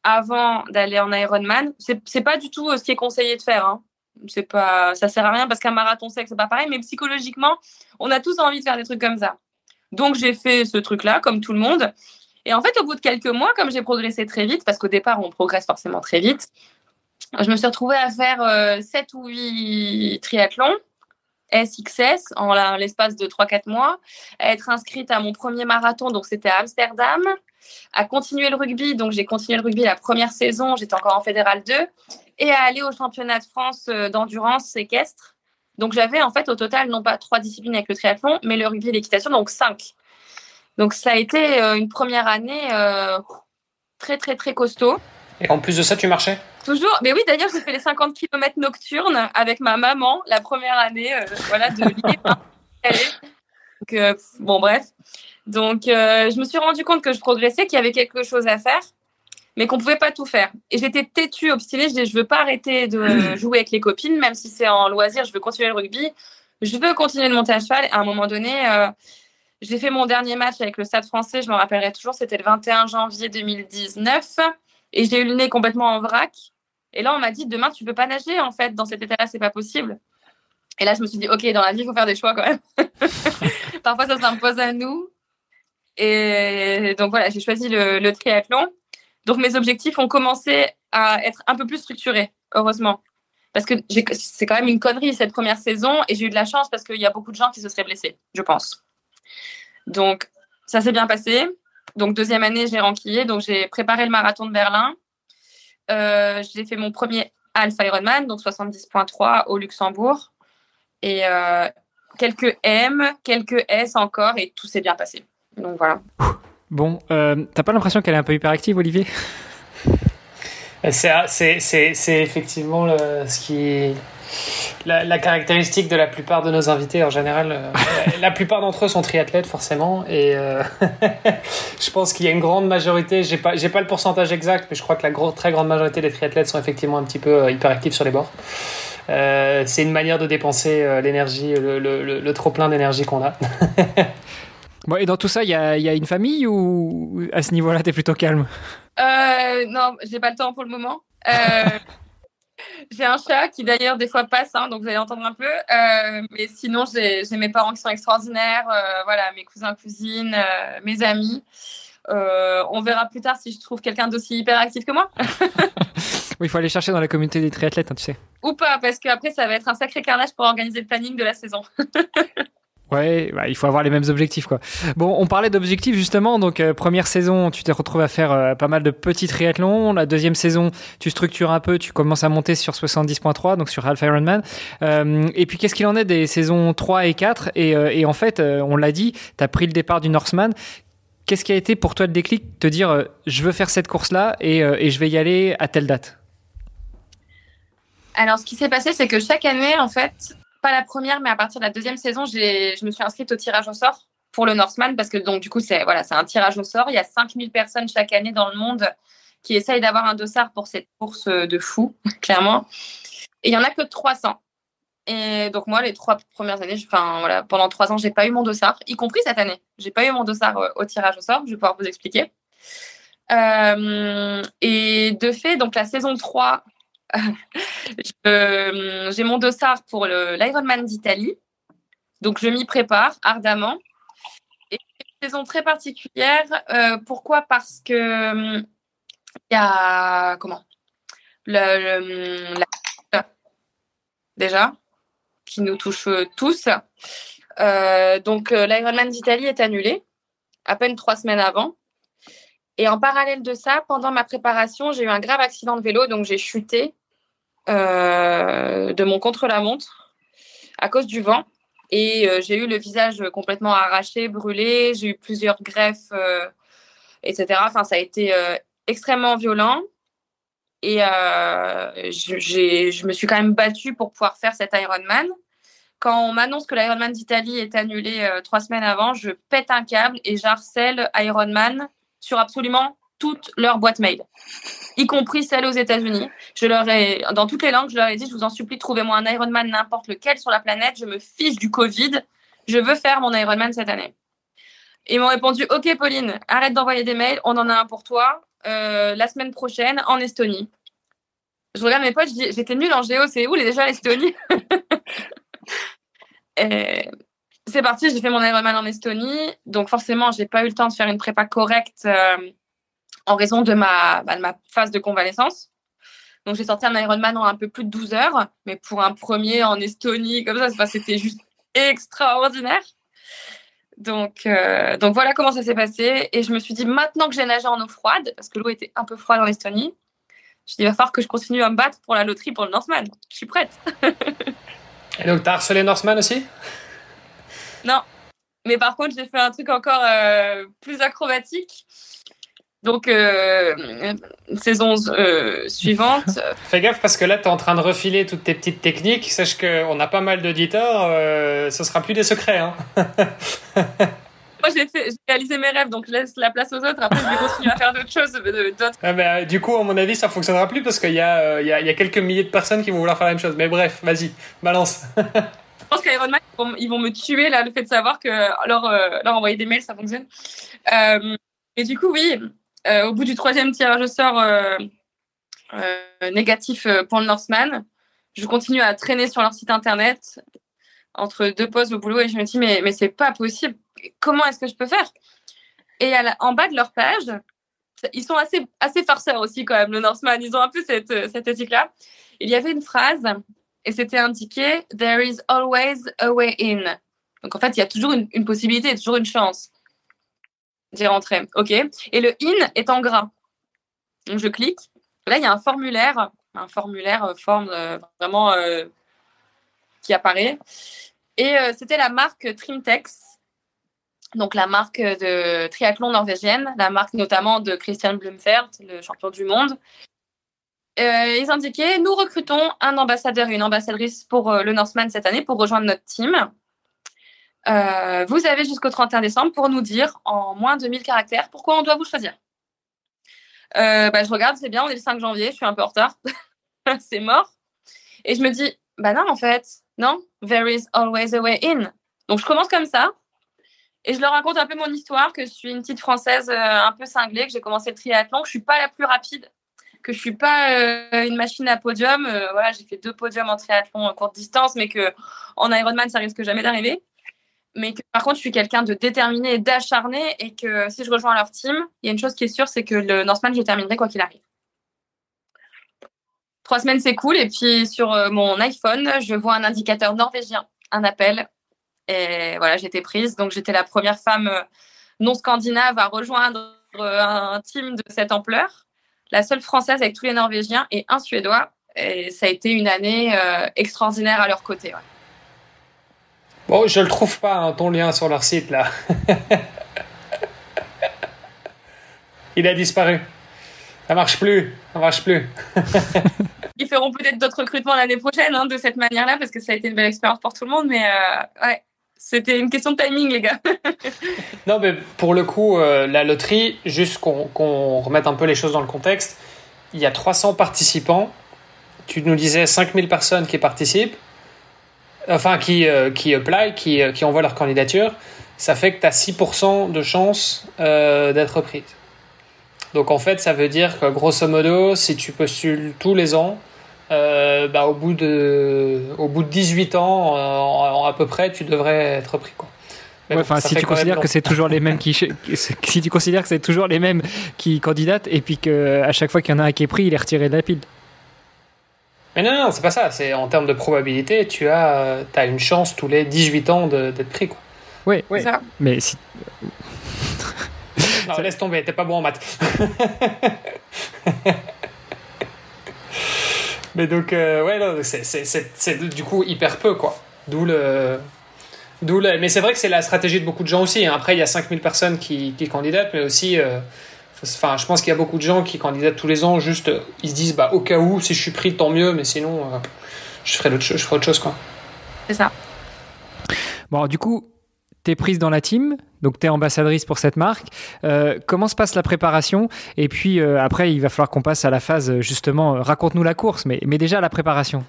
avant d'aller en Ironman. C'est, c'est pas du tout euh, ce qui est conseillé de faire. Hein. C'est pas, ça sert à rien parce qu'un marathon sec, c'est pas pareil, mais psychologiquement, on a tous envie de faire des trucs comme ça. Donc, j'ai fait ce truc-là, comme tout le monde. Et en fait, au bout de quelques mois, comme j'ai progressé très vite, parce qu'au départ, on progresse forcément très vite, je me suis retrouvée à faire 7 ou 8 triathlons. SXS en l'espace de 3-4 mois, à être inscrite à mon premier marathon, donc c'était à Amsterdam, à continuer le rugby, donc j'ai continué le rugby la première saison, j'étais encore en fédéral 2, et à aller au championnat de France d'endurance équestre. Donc j'avais en fait au total non pas trois disciplines avec le triathlon, mais le rugby et l'équitation, donc cinq. Donc ça a été une première année très très très costaud. Et en plus de ça, tu marchais? Toujours. Mais oui, d'ailleurs, j'ai fait les 50 km nocturnes avec ma maman la première année euh, voilà, de euh, bon, bref. Donc, euh, je me suis rendu compte que je progressais, qu'il y avait quelque chose à faire, mais qu'on pouvait pas tout faire. Et j'étais têtue, obstinée. Je disais, je veux pas arrêter de jouer avec les copines, même si c'est en loisir, je veux continuer le rugby. Je veux continuer de monter à cheval. Et à un moment donné, j'ai fait mon dernier match avec le Stade français. Je me rappellerai toujours, c'était le 21 janvier 2019. Et j'ai eu le nez complètement en vrac. Et là, on m'a dit, demain, tu peux pas nager, en fait, dans cet état-là, c'est pas possible. Et là, je me suis dit, OK, dans la vie, il faut faire des choix quand même. Parfois, ça s'impose à nous. Et donc, voilà, j'ai choisi le, triathlon. Donc, mes objectifs ont commencé à être un peu plus structurés, heureusement. Parce que c'est quand même une connerie cette première saison et j'ai eu de la chance parce qu'il y a beaucoup de gens qui se seraient blessés, je pense. Donc, ça s'est bien passé. Donc, deuxième année, j'ai renquillé. Donc, j'ai préparé le marathon de Berlin. Euh, j'ai fait mon premier Alpha Ironman, donc 70.3 au Luxembourg. Et euh, quelques M, quelques S encore, et tout s'est bien passé. Donc voilà. Bon, euh, t'as pas l'impression qu'elle est un peu hyperactive, Olivier? C'est effectivement le, ce qui la, caractéristique de la plupart de nos invités en général. Euh, la plupart d'entre eux sont triathlètes forcément et euh, je pense qu'il y a une grande majorité. J'ai pas j'ai pas le pourcentage exact, mais je crois que la très grande majorité des triathlètes sont effectivement un petit peu euh, hyperactifs sur les bords. C'est une manière de dépenser l'énergie, le, trop plein d'énergie qu'on a. bon, et dans tout ça, il y a, y a, une famille ou à ce niveau-là, tu es plutôt calme? Non, j'ai pas le temps pour le moment. J'ai un chat qui d'ailleurs des fois passe, hein, donc vous allez entendre un peu. Euh, mais sinon, j'ai mes parents qui sont extraordinaires, euh, voilà, mes cousins, cousines, euh, mes amis. on verra plus tard si je trouve quelqu'un d'aussi hyperactif que moi. oui, il faut aller chercher dans la communauté des triathlètes, hein, tu sais. Ou pas, parce qu'après, ça va être un sacré carnage pour organiser le planning de la saison. Ouais, bah, il faut avoir les mêmes objectifs quoi. Bon, on parlait d'objectifs justement. Donc euh, première saison, tu t'es retrouvé à faire euh, pas mal de petits triathlons. La deuxième saison, tu structures un peu, tu commences à monter sur 70.3, donc sur Half Ironman. Euh, et puis qu'est-ce qu'il en est des saisons 3 et 4 et, et, en fait, on l'a dit, tu as pris le départ du Norseman. Qu'est-ce qui a été pour toi le déclic? Te dire, je veux faire cette course-là et, et je vais y aller à telle date alors, ce qui s'est passé, c'est que chaque année, en fait, pas la première, mais à partir de la deuxième saison, je me suis inscrite au tirage au sort pour le Northman parce que donc du coup c'est voilà c'est un tirage au sort. Il y a 5000 personnes chaque année dans le monde qui essayent d'avoir un dossard pour cette course de fou, clairement. Et il y en a que 300. Et donc moi les trois premières années, enfin voilà, pendant trois ans j'ai pas eu mon dossard, y compris cette année. J'ai pas eu mon dossard euh, au tirage au sort. Je vais pouvoir vous expliquer. Euh, et de fait, donc la saison 3, j'ai mon dossard pour l'Ironman d'Italie. Donc, je m'y prépare ardemment. Et une saison très particulière. Euh, pourquoi? Parce que il y a. Comment? Le, Déjà, qui nous touche tous. Euh, donc, euh, l'Ironman d'Italie est annulé à peine trois semaines avant. Et en parallèle de ça, pendant ma préparation, j'ai eu un grave accident de vélo, donc j'ai chuté euh, de mon contre-la-montre à cause du vent. Et euh, j'ai eu le visage complètement arraché, brûlé. J'ai eu plusieurs greffes, euh, etc. Enfin, ça a été extrêmement violent. Et je me suis quand même battue pour pouvoir faire cet Ironman quand on m'annonce que l'Ironman d'Italie est annulé trois semaines avant, je pète un câble et j'harcèle Ironman sur absolument toutes leurs boîtes mail, y compris celles aux États-Unis. Je leur ai, dans toutes les langues, je leur ai dit, je vous en supplie, trouvez-moi un Ironman n'importe lequel sur la planète. Je me fiche du Covid. Je veux faire mon Ironman cette année. Ils m'ont répondu, OK, Pauline, arrête d'envoyer des mails. On en a un pour toi euh, la semaine prochaine en Estonie. Je regarde mes potes, je dis, j'étais nulle en géo, c'est où déjà l'Estonie? C'est parti, j'ai fait mon Ironman en Estonie. Donc forcément, j'ai pas eu le temps de faire une prépa correcte. Euh, en raison de ma, bah, de ma phase de convalescence. Donc j'ai sorti un Ironman en un peu plus de 12 heures, mais pour un premier en Estonie, comme ça, c'était juste extraordinaire. Donc, euh, donc voilà comment ça s'est passé. Et je me suis dit, maintenant que j'ai nagé en eau froide, parce que l'eau était un peu froide en Estonie, je dis, il va falloir que je continue à me battre pour la loterie pour le Northman. Je suis prête. Et donc, tu as harcelé Northman aussi? Non. Mais par contre, j'ai fait un truc encore euh, plus acrobatique. Donc, euh, saison euh, suivante. Fais gaffe parce que là, tu es en train de refiler toutes tes petites techniques. Sache qu'on a pas mal d'auditeurs. Euh, ce sera plus des secrets. Hein. Moi, j'ai réalisé mes rêves, donc je laisse la place aux autres. Après, je vais continuer à faire d'autres choses. Ah ben, du coup, à mon avis, ça fonctionnera plus parce qu'il y, a, il y, a, y a quelques milliers de personnes qui vont vouloir faire la même chose. Mais bref, vas-y, balance. je pense qu'Iron Man, ils vont me tuer là, le fait de savoir que leur, leur envoyer des mails, ça fonctionne. et du coup, oui, euh, au bout du troisième tirage au sort euh, euh, négatif pour le Northman, je continue à traîner sur leur site internet entre deux pauses au boulot et je me dis mais, mais c'est pas possible. Comment est-ce que je peux faire? Et en bas de leur page, ils sont assez, assez farceurs aussi quand même, le Northman. Ils ont un peu cette, cette éthique-là. Il y avait une phrase et c'était indiqué There is always a way in. Donc en fait, il y a toujours une possibilité, toujours une chance. J'ai rentré. OK. Et le in est en gras. Donc, je clique. Là, il y a un formulaire, un formulaire euh, forme euh, vraiment euh, qui apparaît. Et c'était la marque Trimtex, donc la marque de triathlon norvégienne, la marque notamment de Christian Blumfert, le champion du monde. ils indiquaient Nous recrutons un ambassadeur et une ambassadrice pour le Northman cette année pour rejoindre notre team. Euh, vous avez jusqu'au 31 décembre pour nous dire en moins de 1000 caractères pourquoi on doit vous choisir. Euh, bah, je regarde, c'est bien, on est le 5 janvier, je suis un peu en retard. c'est mort. Et je me dis, bah non, en fait, non, there is always a way in. Donc je commence comme ça. Et je leur raconte un peu mon histoire, que je suis une petite française euh, un peu cinglée, que j'ai commencé le triathlon, que je suis pas la plus rapide, que je suis pas une machine à podium. voilà, j'ai fait deux podiums en triathlon courte distance, mais que en Ironman, ça risque jamais d'arriver mais que par contre, je suis quelqu'un de déterminé et d'acharné et que si je rejoins leur team, il y a une chose qui est sûre, c'est que le Northman, je terminerai quoi qu'il arrive. Trois semaines, c'est cool. Et puis sur euh, mon iPhone, je vois un indicateur norvégien, un appel. Et voilà, j'étais prise. Donc j'étais la première femme euh, non scandinave à rejoindre euh, un team de cette ampleur. La seule française avec tous les Norvégiens et un Suédois. Et ça a été une année extraordinaire à leur côté. Bon, je le trouve pas, hein, ton lien sur leur site là. Il a disparu. Ça marche plus. Ça marche plus. Ils feront peut-être d'autres recrutements l'année prochaine hein, de cette manière-là parce que ça a été une belle expérience pour tout le monde. Mais euh, ouais, c'était une question de timing, les gars. non, mais pour le coup, euh, la loterie, juste qu'on remette un peu les choses dans le contexte, il y a 300 participants. Tu nous disais 5000 personnes qui participent enfin qui, euh, qui apply, qui, euh, qui envoient leur candidature, ça fait que tu as 6% de chance euh, d'être prise. Donc en fait, ça veut dire que grosso modo, si tu postules tous les ans, bah, au, bout de, au bout de 18 ans, à peu près, tu devrais être pris. Quoi. enfin, si tu considères que c'est toujours les mêmes qui, si tu considères que c'est toujours les mêmes qui candidatent et puis qu'à chaque fois qu'il y en a un qui est pris, il est retiré de la pile. Mais non, non, c'est pas ça. C'est en termes de probabilité, tu as, as une chance tous les 18 ans d'être pris. Quoi. Oui, oui. Mais si. non, laisse tomber, t'es pas bon en maths. Mais donc, euh, ouais, c'est du coup hyper peu, quoi. D'où le. D'où le... Mais c'est vrai que c'est la stratégie de beaucoup de gens aussi. Hein. Après, il y a 5000 personnes qui, qui candidatent, mais aussi. Euh, Enfin, je pense qu'il y a beaucoup de gens qui candidatent tous les ans, juste ils se disent bah, au cas où, si je suis pris, tant mieux, mais sinon, euh, je, ferai autre, je ferai autre chose. quoi. C'est ça. Bon, du coup, tu es prise dans la team, donc tu es ambassadrice pour cette marque. Euh, comment se passe la préparation? Et puis euh, après, il va falloir qu'on passe à la phase, justement, raconte-nous la course, mais, mais déjà la préparation.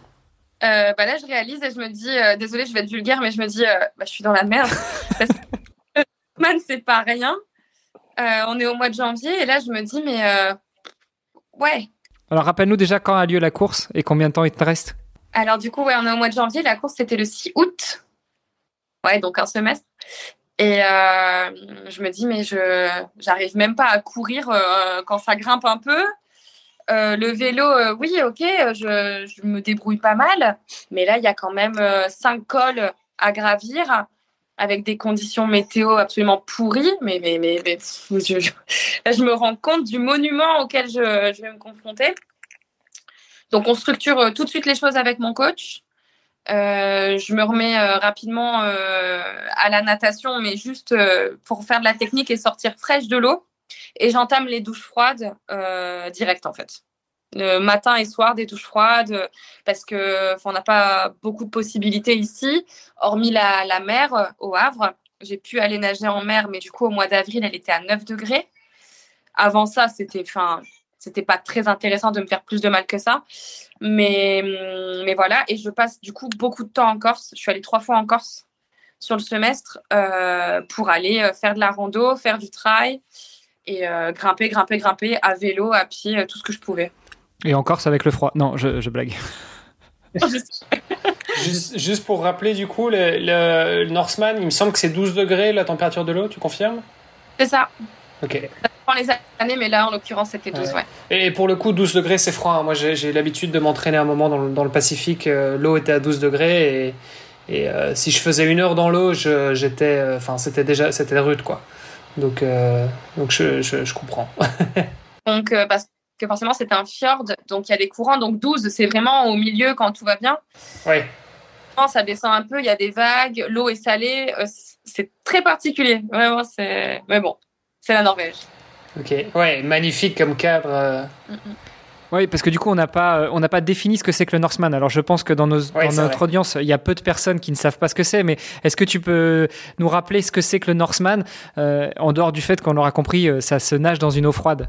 bah là, je réalise et je me dis, désolée, je vais être vulgaire, mais je me dis, bah, je suis dans la merde. parce que man, c'est pas rien. Euh, on est au mois de janvier et là, je me dis, mais euh, ouais. Alors, rappelle-nous déjà quand a lieu la course et combien de temps il te reste Alors, du coup, ouais, on est au mois de janvier. La course, c'était le 6 août. Ouais, donc un semestre. Et euh, je me dis, mais je j'arrive même pas à courir quand ça grimpe un peu. le vélo, oui, ok, je, je, me débrouille pas mal, mais là, il y a quand même cinq cols à gravir avec des conditions météo absolument pourries. Mais, mais, mais, je, me rends compte du monument auquel je, vais me confronter. Donc, on structure tout de suite les choses avec mon coach. Euh, je me remets euh, rapidement euh, à la natation, mais juste pour faire de la technique et sortir fraîche de l'eau. Et j'entame les douches froides direct en fait. Matin et soir des douches froides parce que on n'a pas beaucoup de possibilités ici, hormis la, mer au Havre. J'ai pu aller nager en mer, mais du coup au mois d'avril, elle était à 9 degrés. Avant ça, c'était, enfin, c'était pas très intéressant de me faire plus de mal que ça. Mais, mais voilà, et je passe du coup beaucoup de temps en Corse. Je suis allée trois fois en Corse sur le semestre euh, pour aller euh, faire de la rando, faire du trail et euh, grimper, grimper, grimper à vélo, à pied, tout ce que je pouvais. Et en Corse avec le froid Non, je, blague. juste, juste, pour rappeler, du coup, le, le Norseman, il me semble que c'est 12 degrés la température de l'eau, tu confirmes? C'est ça. Ok. Ça prend les années, mais là, en l'occurrence, c'était 12, ouais. Et pour le coup, 12 degrés, c'est froid. Hein. Moi, j'ai l'habitude de m'entraîner un moment dans le, dans le Pacifique. Euh, l'eau était à 12 degrés et, et euh, si je faisais une heure dans l'eau, j'étais, euh, enfin, c'était déjà, c'était rude, quoi. Donc, donc je, je, je comprends. donc, parce que forcément, c'est un fjord, donc il y a des courants. Donc 12, c'est vraiment au milieu quand tout va bien. Oui. Ça descend un peu, il y a des vagues, l'eau est salée. c'est très particulier. Vraiment, c'est. Mais bon, c'est la Norvège. Ok, ouais, magnifique comme cadre. Euh. Oui, parce que du coup, on n'a pas, euh, on n'a pas défini ce que c'est que le Norseman. Alors, je pense que dans, nos, notre audience, il y a peu de personnes qui ne savent pas ce que c'est. Mais est-ce que tu peux nous rappeler ce que c'est que le Norseman, euh, en dehors du fait qu'on aura compris, ça se nage dans une eau froide?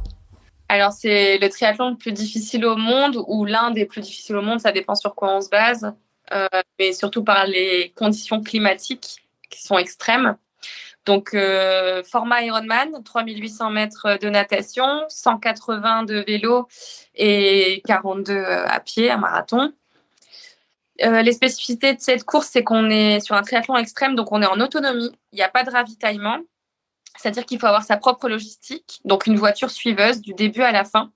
Alors, c'est le triathlon le plus difficile au monde, ou l'un des plus difficiles au monde. Ça dépend sur quoi on se base, mais surtout par les conditions climatiques qui sont extrêmes. Donc, euh, format Ironman, 3800 mètres de natation, 180 de vélo et 42 euh, à pied, un marathon. Euh, les spécificités de cette course, c'est qu'on est sur un triathlon extrême, donc on est en autonomie. Il n'y a pas de ravitaillement. C'est-à-dire qu'il faut avoir sa propre logistique, donc une voiture suiveuse du début à la fin.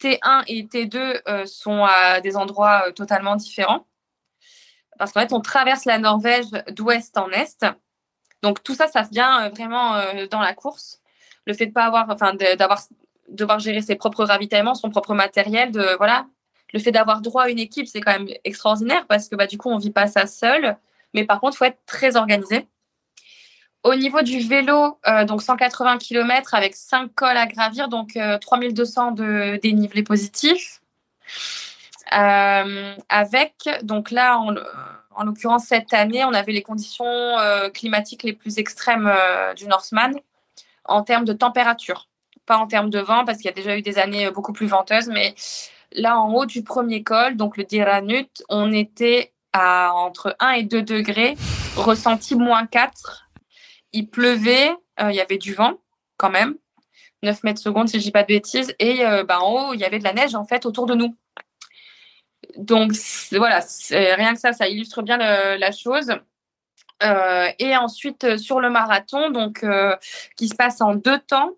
T1 et T2 sont à des endroits totalement différents. Parce qu'en fait, on traverse la Norvège d'ouest en est. Donc tout ça, ça vient euh, vraiment euh, dans la course. Le fait de pas avoir, enfin, d'avoir devoir gérer ses propres ravitaillements, son propre matériel, de voilà. Le fait d'avoir droit à une équipe, c'est quand même extraordinaire parce que bah, du coup, on vit pas ça seul. Mais par contre, il faut être très organisé. Au niveau du vélo, euh, donc 180 km avec 5 cols à gravir, donc 3200 de dénivelé positif. avec, donc là, en l'occurrence, cette année, on avait les conditions euh, climatiques les plus extrêmes euh, du Norseman en termes de température, pas en termes de vent, parce qu'il y a déjà eu des années euh, beaucoup plus venteuses, mais là, en haut du premier col, donc le Diranut, on était à entre 1 et 2 degrés, ressenti moins 4. Il pleuvait, il y avait du vent quand même, 9 mètres secondes si je dis pas de bêtises, et bah, en haut, il y avait de la neige en fait autour de nous donc voilà, rien que ça, ça illustre bien la chose. Euh, et ensuite euh, sur le marathon, donc euh, qui se passe en deux temps,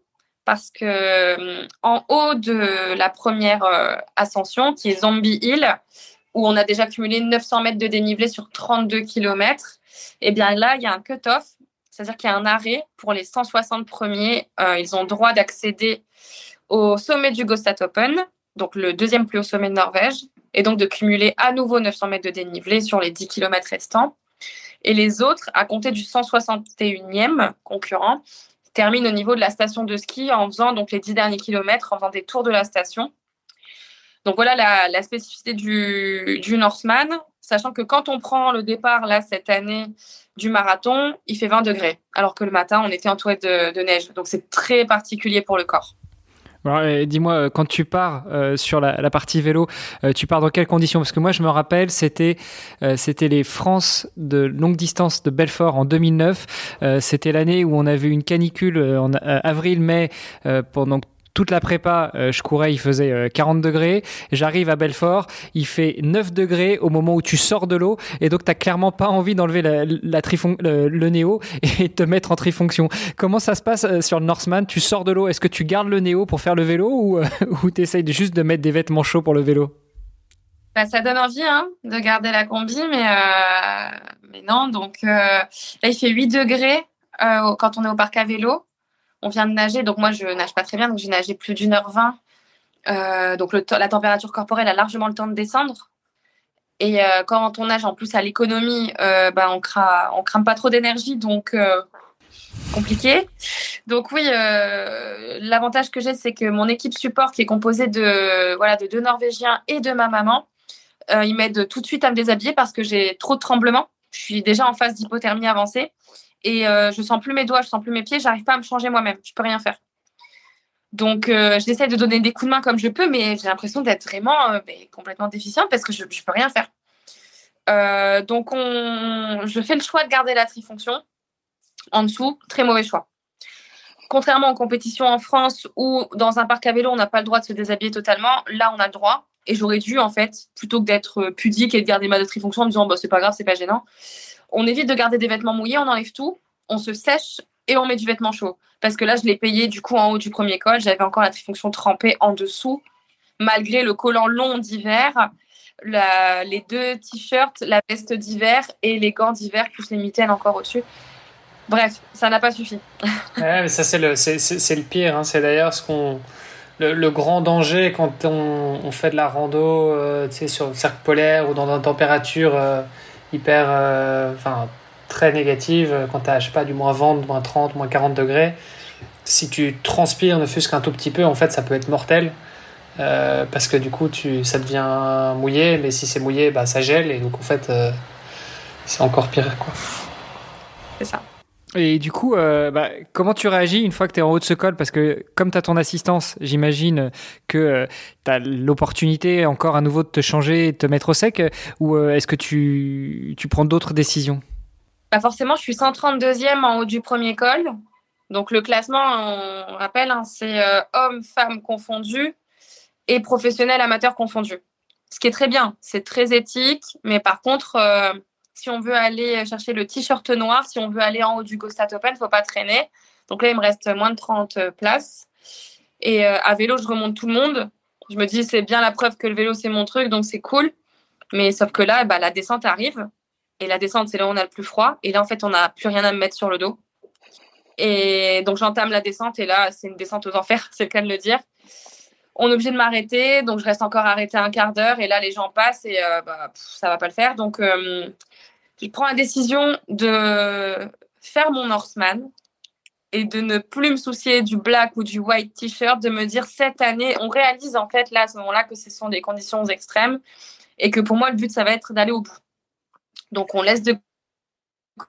parce que en haut de la première ascension, qui est Zombie Hill, où on a déjà cumulé 900 mètres de dénivelé sur 32 km, et bien là, il y a un cut-off, c'est-à-dire qu'il y a un arrêt pour les 160 premiers. ils ont droit d'accéder au sommet du Gostat Open, donc le deuxième plus haut sommet de Norvège et donc de cumuler à nouveau 900 mètres de dénivelé sur les 10 km restants. Et les autres, à compter du 161e concurrent, terminent au niveau de la station de ski en faisant donc les 10 derniers kilomètres, en faisant des tours de la station. Donc voilà la, spécificité du, du Northman, sachant que quand on prend le départ là cette année du marathon, il fait 20 degrés, alors que le matin on était entouré de, de neige. Donc c'est très particulier pour le corps. Dis-moi, euh, quand tu pars euh, sur la, partie vélo, euh, tu pars dans quelles conditions? Parce que moi, je me rappelle, c'était c'était les France de longue distance de Belfort en 2009. c'était l'année où on avait une canicule en avril-mai pendant toute la prépa, euh, je courais, il faisait 40 degrés. J'arrive à Belfort, il fait 9 degrés au moment où tu sors de l'eau. Et donc, tu clairement pas envie d'enlever le, néo et te mettre en trifonction. Comment ça se passe sur le Northman Tu sors de l'eau, est-ce que tu gardes le néo pour faire le vélo ou, tu essayes juste de mettre des vêtements chauds pour le vélo? Bah, ça donne envie hein, de garder la combi, mais, euh, non. Donc euh, là, il fait 8 degrés euh, quand on est au parc à vélo. On vient de nager, donc moi, je nage pas très bien, donc j'ai nagé plus d'une heure vingt. donc le la température corporelle a largement le temps de descendre. Et quand on nage en plus à l'économie, bah, on, cra on crame pas trop d'énergie, donc compliqué. Donc oui, l'avantage que j'ai, c'est que mon équipe support, qui est composée de, voilà, de deux Norvégiens et de ma maman, euh, ils m'aident tout de suite à me déshabiller parce que j'ai trop de tremblements. Je suis déjà en phase d'hypothermie avancée et euh, je sens plus mes doigts, je sens plus mes pieds, j'arrive pas à me changer moi-même, je peux rien faire. Donc euh, j'essaie de donner des coups de main comme je peux, mais j'ai l'impression d'être vraiment euh, complètement déficiente parce que je, je peux rien faire. donc on, je fais le choix de garder la trifonction en dessous, très mauvais choix. Contrairement aux compétitions en France où dans un parc à vélo on n'a pas le droit de se déshabiller totalement, là on a le droit. Et j'aurais dû, en fait, plutôt que d'être euh, pudique et de garder ma trifonction en me disant, bah, c'est pas grave, c'est pas gênant, on évite de garder des vêtements mouillés, on enlève tout, on se sèche et on met du vêtement chaud. Parce que là, je l'ai payé du coup en haut du premier col, j'avais encore la trifonction trempée en dessous, malgré le collant long d'hiver, les deux t-shirts, la veste d'hiver et les gants d'hiver, plus les mitaines encore au-dessus. Bref, ça n'a pas suffi. mais ça, c'est le, c'est, le pire. Hein. C'est d'ailleurs ce qu'on le, grand danger quand on, fait de la rando euh, sur le cercle polaire ou dans une température euh, hyper euh, enfin très négative quand tu as je sais pas du moins 20 moins 30 moins 40 degrés. Si tu transpires ne fût-ce qu'un tout petit peu en fait ça peut être mortel. Parce que du coup tu ça devient mouillé mais si c'est mouillé bah ça gèle et donc en fait c'est encore pire quoi. C'est ça et du coup, euh, bah, comment tu réagis une fois que tu es en haut de ce col? Parce que comme tu as ton assistance, j'imagine que euh, tu as l'opportunité encore à nouveau de te changer et de te mettre au sec. Ou euh, est-ce que tu, tu prends d'autres décisions? Bah Forcément, je suis 132e en haut du premier col. Donc le classement, on rappelle, hein, c'est hommes, femmes confondus et professionnels, amateurs confondus. Ce qui est très bien, c'est très éthique. Mais par contre si on veut aller chercher le t-shirt noir, si on veut aller en haut du Gostat Open, il ne faut pas traîner. Donc là, il me reste moins de 30 places. Et euh, à vélo, je remonte tout le monde. Je me dis, c'est bien la preuve que le vélo, c'est mon truc, donc c'est cool. Mais sauf que là, bah, la descente arrive. Et la descente, c'est là où on a le plus froid. Et là, en fait, on n'a plus rien à me mettre sur le dos. Et donc, j'entame la descente. Et là, c'est une descente aux enfers, c'est le cas de le dire. On est obligé de m'arrêter. Donc, je reste encore arrêté un quart d'heure. Et là, les gens passent et euh, bah, ça va pas le faire. Donc, euh, je prends la décision de faire mon Norseman et de ne plus me soucier du black ou du white t-shirt, de me dire cette année, on réalise en fait là à ce moment-là que ce sont des conditions extrêmes et que pour moi le but ça va être d'aller au bout. Donc on laisse de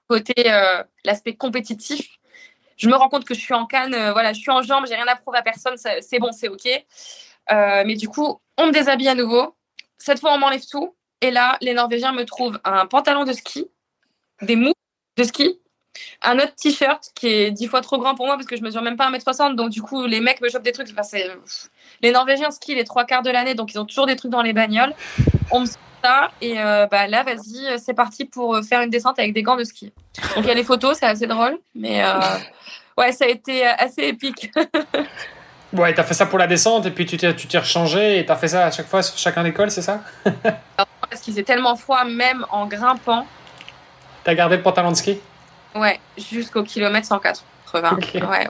côté euh, l'aspect compétitif. Je me rends compte que je suis en canne, euh, voilà, je suis en jambes, j'ai rien à prouver à personne, c'est bon, c'est ok. Euh, mais du coup, on me déshabille à nouveau. Cette fois, on m'enlève tout. Et là, les Norvégiens me trouvent un pantalon de ski, des mous de ski, un autre t-shirt qui est dix fois trop grand pour moi parce que je mesure même pas 1m60. Donc, du coup, les mecs me chopent des trucs. Enfin, les Norvégiens skient les trois quarts de l'année, donc ils ont toujours des trucs dans les bagnoles. On me ça. Et euh, bah, là, vas-y, c'est parti pour faire une descente avec des gants de ski. Donc, il y a les photos, c'est assez drôle. Mais euh, ouais, ça a été assez épique. Ouais, t'as fait ça pour la descente et puis tu t'es, tu t'es rechangé et t'as fait ça à chaque fois sur chacun des cols, c'est ça? Parce qu'il faisait tellement froid, même en grimpant. T'as gardé le pantalon de ski? Ouais, jusqu'au kilomètre 180. Ouais.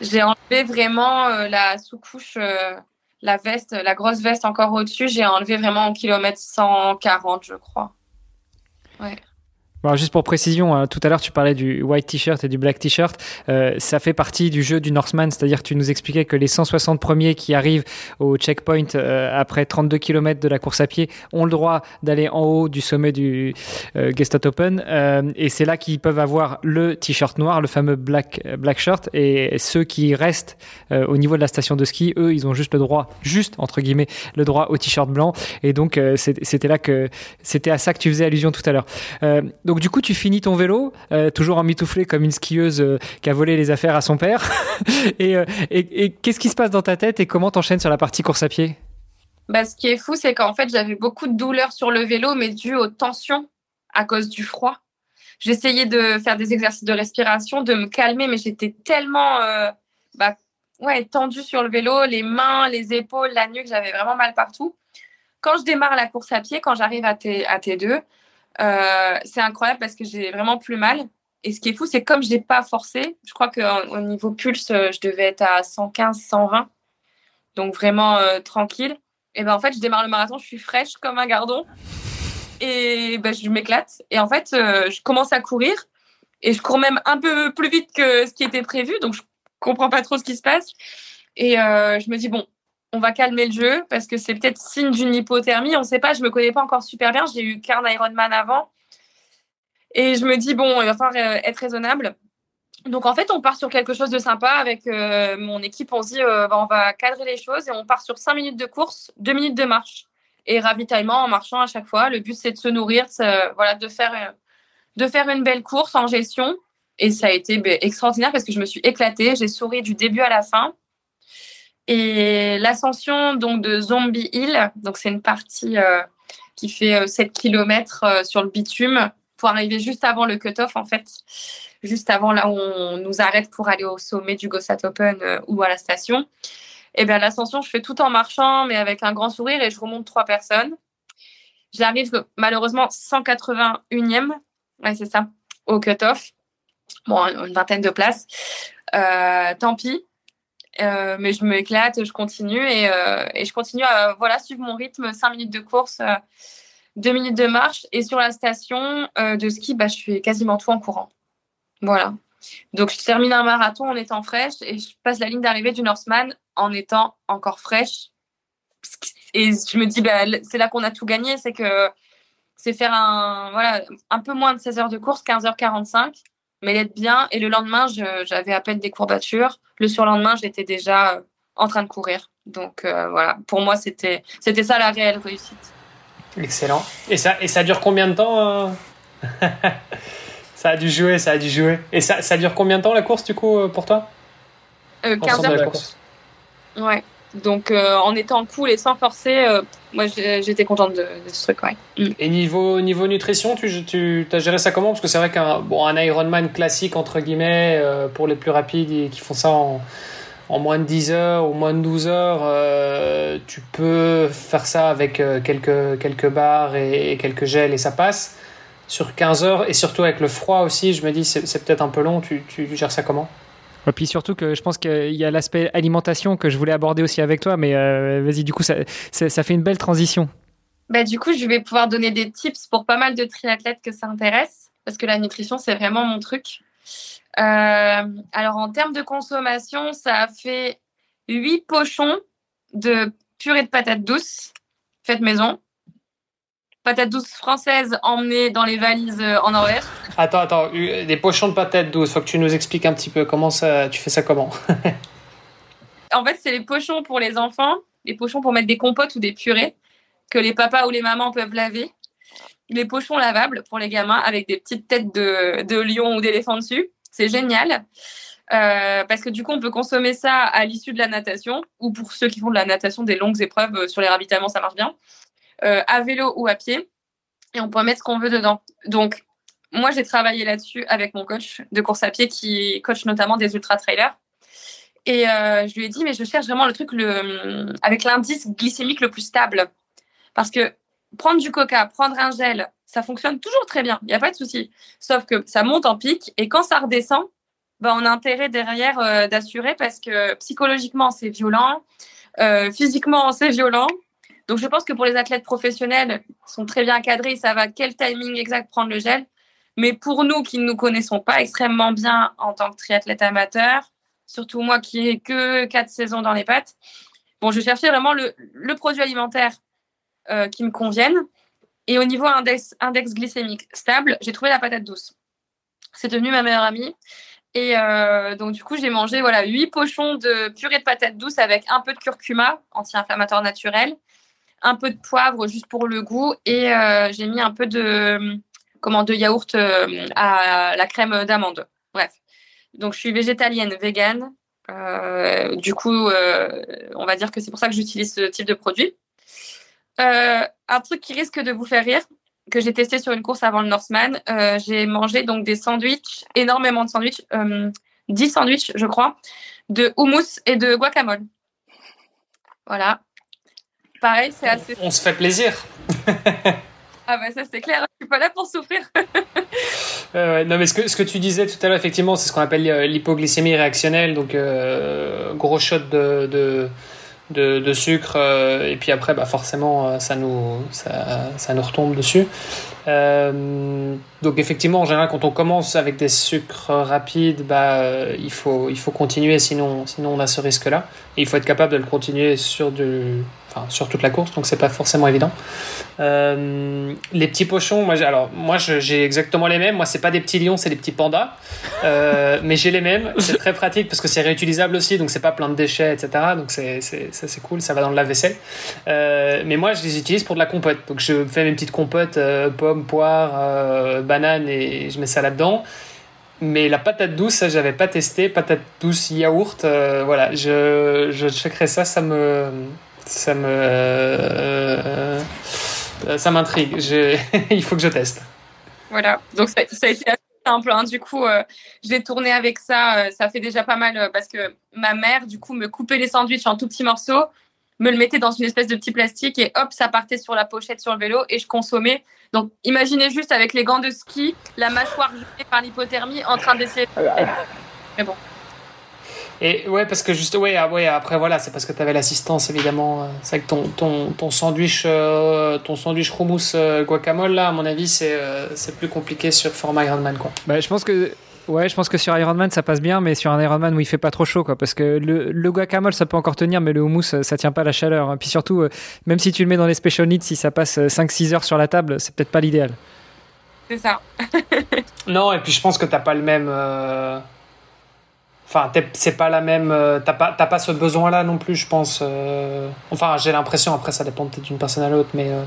J'ai enlevé vraiment euh, la sous-couche, euh, la veste, la grosse veste encore au-dessus. J'ai enlevé vraiment au kilomètre 140, je crois. Ouais juste pour précision, hein, tout à l'heure tu parlais du white t-shirt et du black t-shirt. Euh, ça fait partie du jeu du Northman, c'est-à-dire tu nous expliquais que les 160 premiers qui arrivent au checkpoint euh, après 32 km de la course à pied ont le droit d'aller en haut du sommet du euh, Open. Euh, et c'est là qu'ils peuvent avoir le t-shirt noir, le fameux black, black shirt. Et ceux qui restent au niveau de la station de ski, eux, ils ont juste le droit, juste entre guillemets, le droit au t-shirt blanc. Et donc c'était là que c'était à ça que tu faisais allusion tout à l'heure. Du coup, tu finis ton vélo, euh, toujours en mitouflé comme une skieuse euh, qui a volé les affaires à son père. et, et, qu'est-ce qui se passe dans ta tête et comment t'enchaînes sur la partie course à pied? Bah, Ce qui est fou, c'est qu'en fait, j'avais beaucoup de douleurs sur le vélo, mais dû aux tensions à cause du froid. J'essayais de faire des exercices de respiration, de me calmer, mais j'étais tellement bah, ouais, tendue sur le vélo, les mains, les épaules, la nuque, j'avais vraiment mal partout. Quand je démarre la course à pied, quand j'arrive à, à T2, euh, c'est incroyable parce que j'ai vraiment plus mal. Et ce qui est fou, c'est comme je n'ai pas forcé, je crois qu'au niveau pulse, euh, je devais être à 115, 120. Donc vraiment euh, tranquille. Et ben en fait, je démarre le marathon, je suis fraîche comme un gardon. Et ben, je m'éclate. Et en fait, je commence à courir. Et je cours même un peu plus vite que ce qui était prévu. Donc je comprends pas trop ce qui se passe. Et je me dis, bon, on va calmer le jeu parce que c'est peut-être signe d'une hypothermie. On ne sait pas, je me connais pas encore super bien. J'ai eu qu'un Ironman avant. Et je me dis, bon, il va falloir euh, être raisonnable. Donc en fait, on part sur quelque chose de sympa avec euh, mon équipe. On se dit, euh, bah, on va cadrer les choses et on part sur 5 minutes de course, 2 minutes de marche et ravitaillement en marchant à chaque fois. Le but, c'est de se nourrir, voilà, de faire, de faire une belle course en gestion. Et ça a été ben, extraordinaire parce que je me suis éclatée. J'ai souri du début à la fin. Et l'ascension donc de Zombie Hill, donc c'est une partie euh, qui fait 7 euh, km euh, sur le bitume pour arriver juste avant le cut-off en fait, juste avant là où on nous arrête pour aller au sommet du Gossat Open ou à la station. Et bien l'ascension, je fais tout en marchant mais avec un grand sourire et je remonte trois personnes. J'arrive malheureusement 181e, ouais c'est ça, au cut-off. Bon, une vingtaine de places. tant pis, euh, mais je m'éclate, je continue et, euh, et, je continue à suivre mon rythme, 5 minutes de course, 2 euh, minutes de marche. Et sur la station de ski, bah, je fais quasiment tout en courant. Voilà. Donc je termine un marathon en étant fraîche et je passe la ligne d'arrivée du Northman en étant encore fraîche. Et je me dis, bah, c'est là qu'on a tout gagné, c'est que c'est faire un, un peu moins de 16 heures de course, 15h45 mais d'être bien. Et le lendemain, j'avais à peine des courbatures. Le surlendemain, j'étais déjà euh, en train de courir. Donc euh, voilà, pour moi, c'était ça la réelle réussite. Excellent. Et ça, et ça dure combien de temps euh? Ça a dû jouer, ça a dû jouer. Et ça, ça dure combien de temps la course du coup pour toi? 15 heures. De course. Ouais. Donc euh, en étant cool et sans forcer, euh, moi j'étais contente de, ce truc. Ouais. Mm. Et niveau, niveau nutrition, tu, tu as géré ça comment? Parce que c'est vrai qu'un bon, un Ironman classique, entre guillemets, euh, pour les plus rapides qui font ça en, en, moins de 10 heures ou moins de 12 heures, tu peux faire ça avec quelques, quelques barres et, quelques gels et ça passe. Sur 15 heures et surtout avec le froid aussi, je me dis c'est peut-être un peu long. Tu, tu gères ça comment? Et puis surtout que je pense qu'il y a l'aspect alimentation que je voulais aborder aussi avec toi, mais euh, vas-y, du coup, ça, fait une belle transition. Bah, du coup, je vais pouvoir donner des tips pour pas mal de triathlètes que ça intéresse, parce que la nutrition, c'est vraiment mon truc. Euh, alors, en termes de consommation, ça a fait 8 pochons de purée de patates douces faites maison patates douces françaises emmenées dans les valises euh, en Norvège. Attends, attends, des pochons de patates douces, faut que tu nous expliques un petit peu comment ça, tu fais ça comment? En fait, c'est les pochons pour les enfants, les pochons pour mettre des compotes ou des purées que les papas ou les mamans peuvent laver. Les pochons lavables pour les gamins avec des petites têtes de, de lion ou d'éléphant dessus. C'est génial. Euh, parce que du coup, on peut consommer ça à l'issue de la natation ou pour ceux qui font de la natation, des longues épreuves euh, sur les ravitaillements, ça marche bien. Euh, à vélo ou à pied. Et on peut mettre ce qu'on veut dedans. Donc, moi, j'ai travaillé là-dessus avec mon coach de course à pied qui coach notamment des ultra-trailers. Et euh, je lui ai dit, mais je cherche vraiment le truc le, avec l'indice glycémique le plus stable. Parce que prendre du coca, prendre un gel, ça fonctionne toujours très bien. Il n'y a pas de souci. Sauf que ça monte en pic et quand ça redescend, bah, on a intérêt derrière euh, d'assurer parce que psychologiquement, c'est violent. physiquement, c'est violent. Donc, je pense que pour les athlètes professionnels, ils sont très bien cadrés, ils savent à quel timing exact prendre le gel. Mais pour nous qui ne nous connaissons pas extrêmement bien en tant que triathlète amateur, surtout moi qui ai que quatre saisons dans les pattes, bon, je cherchais vraiment le, produit alimentaire euh, qui me convienne. Et au niveau index, index glycémique stable, j'ai trouvé la patate douce. C'est devenu ma meilleure amie. Et euh, donc, du coup, j'ai mangé voilà, 8 pochons de purée de patates douces avec un peu de curcuma, anti-inflammatoire naturel, un peu de poivre juste pour le goût et euh, j'ai mis un peu de comment de yaourt à la crème d'amande. Bref. Donc je suis végétalienne, végane. du coup, on va dire que c'est pour ça que j'utilise ce type de produit. un truc qui risque de vous faire rire, que j'ai testé sur une course avant le Northman, j'ai mangé donc des sandwichs, énormément de sandwichs, 10 sandwichs, je crois, de houmous et de guacamole. Voilà. Pareil, c'est assez. On se fait plaisir. ah bah ça c'est clair, je suis pas là pour souffrir. non mais ce que, ce que tu disais tout à l'heure, effectivement, c'est ce qu'on appelle euh, l'hypoglycémie réactionnelle, donc euh, gros shot de, de, de, sucre, euh, et puis après, bah, forcément, ça nous, ça, ça nous retombe dessus. donc effectivement, en général, quand on commence avec des sucres rapides, bah, il, faut, il faut continuer, sinon, sinon on a ce risque-là. Et il faut être capable de le continuer sur du sur toute la course, donc c'est pas forcément évident. Euh, les petits pochons, moi, alors moi j'ai exactement les mêmes. Moi, c'est pas des petits lions, c'est des petits pandas, euh, mais j'ai les mêmes. C'est très pratique parce que c'est réutilisable aussi, donc c'est pas plein de déchets, etc. Donc c'est c'est cool, ça va dans le lave-vaisselle. Euh, mais moi, je les utilise pour de la compote. Donc je fais mes petites compotes, pommes, poires, bananes et je mets ça là-dedans. Mais la patate douce, ça j'avais pas testé. Patate douce yaourt, voilà, je, je checkerai ça, ça me, ça me euh, ça m'intrigue. Il faut que je teste. Voilà. Donc ça, a été assez simple. Hein. Du coup, euh, j'ai tourné avec ça. Euh, ça fait déjà pas mal parce que ma mère, du coup, me coupait les sandwichs en tout petits morceaux, me le mettait dans une espèce de petit plastique et hop, ça partait sur la pochette sur le vélo et je consommais. Donc, imaginez juste avec les gants de ski, la mâchoire gelée par l'hypothermie en train d'essayer. De... Mais bon. Et ouais, parce que juste, ouais, ah, ouais après voilà, c'est parce que tu avais l'assistance évidemment. Euh, c'est vrai que ton, ton, ton sandwich, euh, ton sandwich hummus euh, guacamole là, à mon avis, c'est c'est plus compliqué sur format Ironman quoi. Bah, je pense que Ouais, je pense que sur Ironman ça passe bien, mais sur un Ironman où il fait pas trop chaud, quoi, parce que le, le guacamole ça peut encore tenir, mais le hummus ça tient pas la chaleur. Hein. Puis surtout, même si tu le mets dans les special needs, si ça passe 5-6 heures sur la table, c'est peut-être pas l'idéal. C'est ça. non, et puis je pense que t'as pas le même. Enfin, c'est pas la même. Euh, t'as pas, pas ce besoin-là non plus, je pense. Euh. enfin, j'ai l'impression, après, ça dépend peut-être d'une personne à l'autre, mais euh,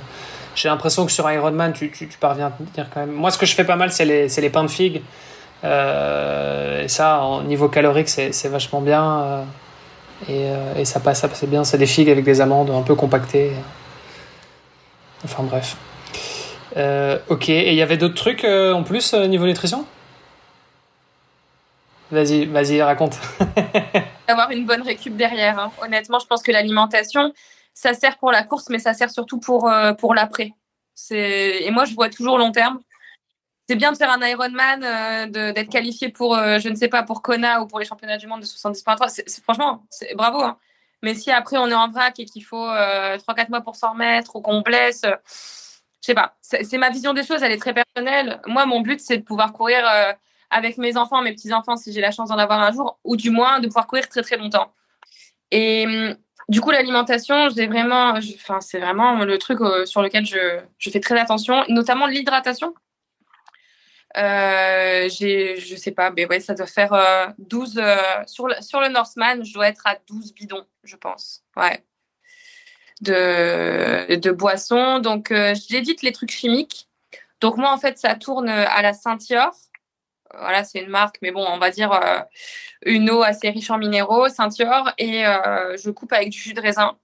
j'ai l'impression que sur Ironman, tu, tu, tu, parviens à tenir quand même. Moi, ce que je fais pas mal, c'est les, les pains de figues. et ça, en niveau calorique, c'est vachement bien. et, et, ça passe, passe bien. C'est des figues avec des amandes un peu compactées. Enfin, bref. ok, et il y avait d'autres trucs en plus niveau nutrition? Vas-y, vas-y, raconte. Avoir une bonne récup derrière. Hein. Honnêtement, je pense que l'alimentation, ça sert pour la course, mais ça sert surtout pour, euh, pour l'après. Et moi, je vois toujours long terme. C'est bien de faire un Ironman, euh, d'être qualifié pour, euh, je ne sais pas, pour Kona ou pour les championnats du monde de 70.3. Franchement, bravo. Hein. Mais si après on est en vrac et qu'il faut 3-4 mois pour s'en remettre ou qu'on blesse, je sais pas. C'est ma vision des choses, elle est très personnelle. Moi, mon but, c'est de pouvoir courir avec mes enfants, mes petits-enfants, si j'ai la chance d'en avoir un jour, ou du moins de pouvoir courir très très longtemps. Et hum, du coup, l'alimentation, c'est vraiment le truc euh, sur lequel je, fais très attention, notamment l'hydratation. Euh, je sais pas, mais ouais, ça doit faire 12 euh, sur, le, Northman, je dois être à 12 bidons, je pense. Ouais. De, de boissons. Donc, j'évite les trucs chimiques. Donc, moi, en fait, ça tourne à la Saint-Yor voilà, c'est une marque, mais bon, on va dire euh, une eau assez riche en minéraux, Saint-Yor, et euh, je coupe avec du jus de raisin.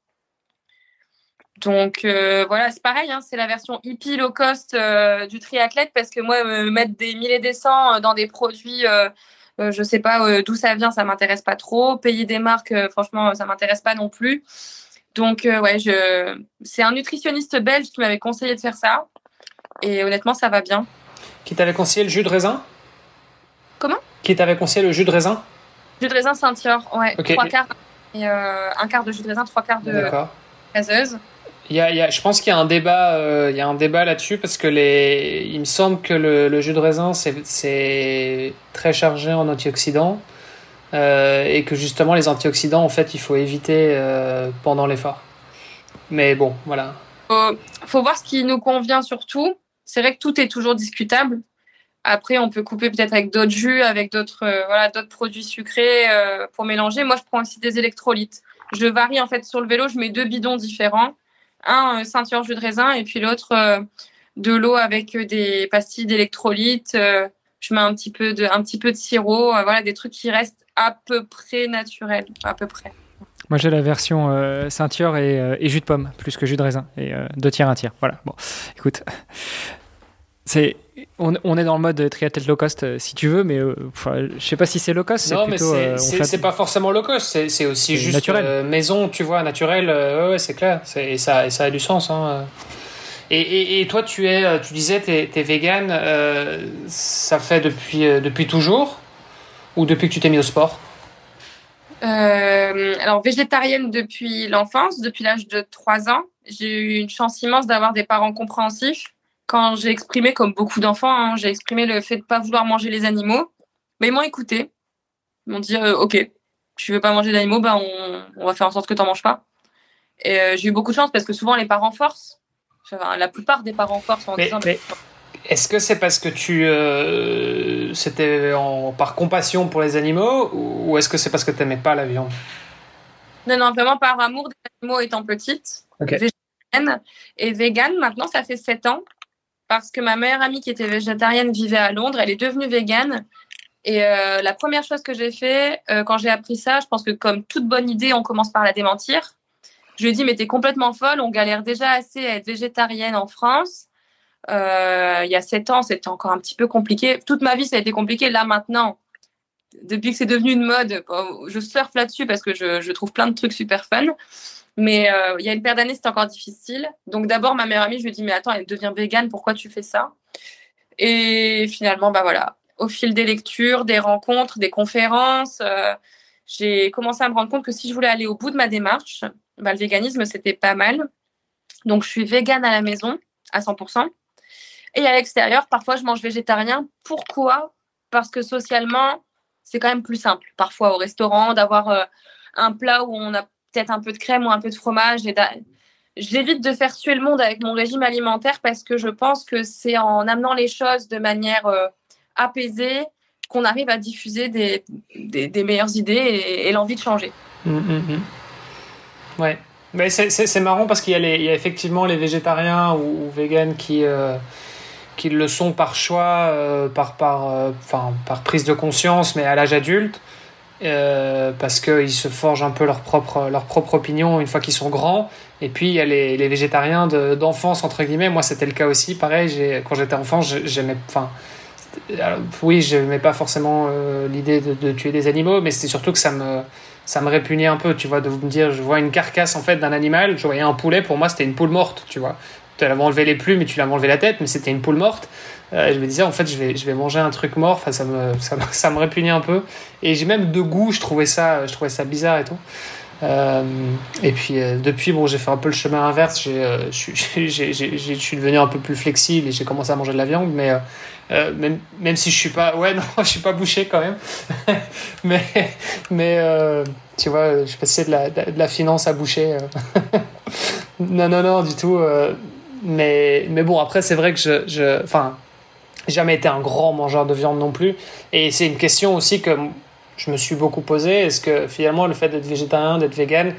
Donc euh, voilà, c'est pareil, hein, c'est la version hippie low cost du triathlète parce que moi, mettre des mille et des cents dans des produits, je sais pas d'où ça vient, ça m'intéresse pas trop. Payer des marques, franchement, ça m'intéresse pas non plus. Donc ouais, c'est un nutritionniste belge qui m'avait conseillé de faire ça, et honnêtement, ça va bien. Qui t'avait conseillé le jus de raisin? Comment Qui t'avait conseillé le jus de raisin Jus de raisin Saint-Yor, ouais. Trois quarts, et, euh, un quart de jus de raisin, trois quarts de gazeuse. Il y a, il y a, je pense qu'il y a un débat, euh, il y a un débat là-dessus parce que les, il me semble que le, le jus de raisin c'est très chargé en antioxydants euh, et que justement les antioxydants en fait il faut éviter pendant l'effort. Mais bon, voilà. Faut, faut voir ce qui nous convient surtout. C'est vrai que tout est toujours discutable. Après, on peut couper peut-être avec d'autres jus, avec d'autres euh, voilà, d'autres produits sucrés euh, pour mélanger. Moi, je prends aussi des électrolytes. Je varie en fait sur le vélo. Je mets deux bidons différents, un euh, ceinture jus de raisin et puis l'autre de l'eau avec des pastilles d'électrolytes. je mets un petit peu de, un petit peu de sirop. voilà, des trucs qui restent à peu près naturels, à peu près. Moi, j'ai la version ceinture et, et, jus de pomme, plus que jus de raisin. Et deux tiers, un tiers. Voilà. Bon, écoute, c'est on, est dans le mode triathlète low cost euh, si tu veux, mais euh, je sais pas si c'est low cost. Non, mais euh, c'est pas forcément low cost, c'est aussi juste naturel. maison, tu vois, naturel. ouais, c'est clair, et ça, et ça a du sens. Hein. Et, et, toi, tu es, tu disais, tu es, vegan, ça fait depuis, depuis toujours ou depuis que tu t'es mis au sport? Alors, végétarienne depuis l'enfance, depuis l'âge de 3 ans. J'ai eu une chance immense d'avoir des parents compréhensifs quand j'ai exprimé, comme beaucoup d'enfants, hein, j'ai exprimé le fait de ne pas vouloir manger les animaux, mais ils m'ont écouté. Ils m'ont dit euh, Ok, tu veux pas manger d'animaux, bah, on, va faire en sorte que tu n'en manges pas. Et euh, j'ai eu beaucoup de chance parce que souvent les parents forcent. la plupart des parents forcent en disant. Est-ce que c'est parce que tu euh, c'était par compassion pour les animaux ou est-ce que c'est parce que tu n'aimais pas la viande? Non, non, vraiment par amour des animaux étant petite. Végétarienne et vegan, maintenant ça fait 7 ans parce que ma meilleure amie qui était végétarienne vivait à Londres. Elle est devenue végane. Et euh, la première chose que j'ai fait euh, quand j'ai appris ça, je pense que comme toute bonne idée, on commence par la démentir. Je lui ai dit, mais t'es complètement folle, on galère déjà assez à être végétarienne en France. Euh, il y a sept ans, c'était encore un petit peu compliqué. Toute ma vie, ça a été compliqué. Là, maintenant, depuis que c'est devenu une mode, je surfe là-dessus parce que je, je, trouve plein de trucs super fun. Mais euh, il y a une paire d'années, c'était encore difficile. Donc d'abord, ma meilleure amie, je lui dit, mais attends, elle devient végane, pourquoi tu fais ça? Et finalement, bah voilà, au fil des lectures, des rencontres, des conférences, euh, j'ai commencé à me rendre compte que si je voulais aller au bout de ma démarche, bah, le véganisme, c'était pas mal. Donc je suis végane à la maison, à 100%. Et à l'extérieur, parfois, je mange végétarien. Pourquoi? Parce que socialement, c'est quand même plus simple. Parfois au restaurant, d'avoir euh, un plat où on a peut-être un peu de crème ou un peu de fromage. J'évite de faire suer le monde avec mon régime alimentaire parce que je pense que c'est en amenant les choses de manière euh, apaisée qu'on arrive à diffuser des, meilleures idées et, l'envie de changer. Mmh, mmh, mmh. Ouais. Mais c'est marrant parce qu'il y, a effectivement les végétariens ou, ou véganes qui, euh, le sont par choix, euh, par prise de conscience, mais à l'âge adulte. Euh, parce qu'ils se forgent un peu leur propre, leur propre opinion une fois qu'ils sont grands. Et puis il y a les, végétariens d'enfance, entre guillemets. Moi, c'était le cas aussi. Pareil, quand j'étais enfant, j'aimais. Enfin, oui, je n'aimais pas forcément euh, l'idée de, tuer des animaux, mais c'était surtout que ça me, ça me répugnait un peu, tu vois, de me dire, je vois une carcasse en fait d'un animal, je voyais un poulet, pour moi c'était une poule morte, tu vois. Tu l'avais enlevé les plumes et tu l'avais enlevé la tête, mais c'était une poule morte. Euh, je me disais, en fait, je vais, je vais manger un truc mort. Enfin, ça me, ça, ça me répugnait un peu. Et j'ai même de goût, je trouvais ça, je trouvais ça bizarre et tout. Euh, et puis euh, depuis, bon, j'ai fait un peu le chemin inverse. J'ai, je suis devenu un peu plus flexible et j'ai commencé à manger de la viande, mais même, même si je suis pas, ouais, non, je suis pas bouché quand même. mais, mais tu vois, je passais de la, de la finance à boucher. non, non, non, du tout. mais, mais bon, après, c'est vrai que je, je, enfin, jamais été un grand mangeur de viande non plus. Et c'est une question aussi que je me suis beaucoup posée. Est-ce que finalement le fait d'être végétarien, d'être vegan,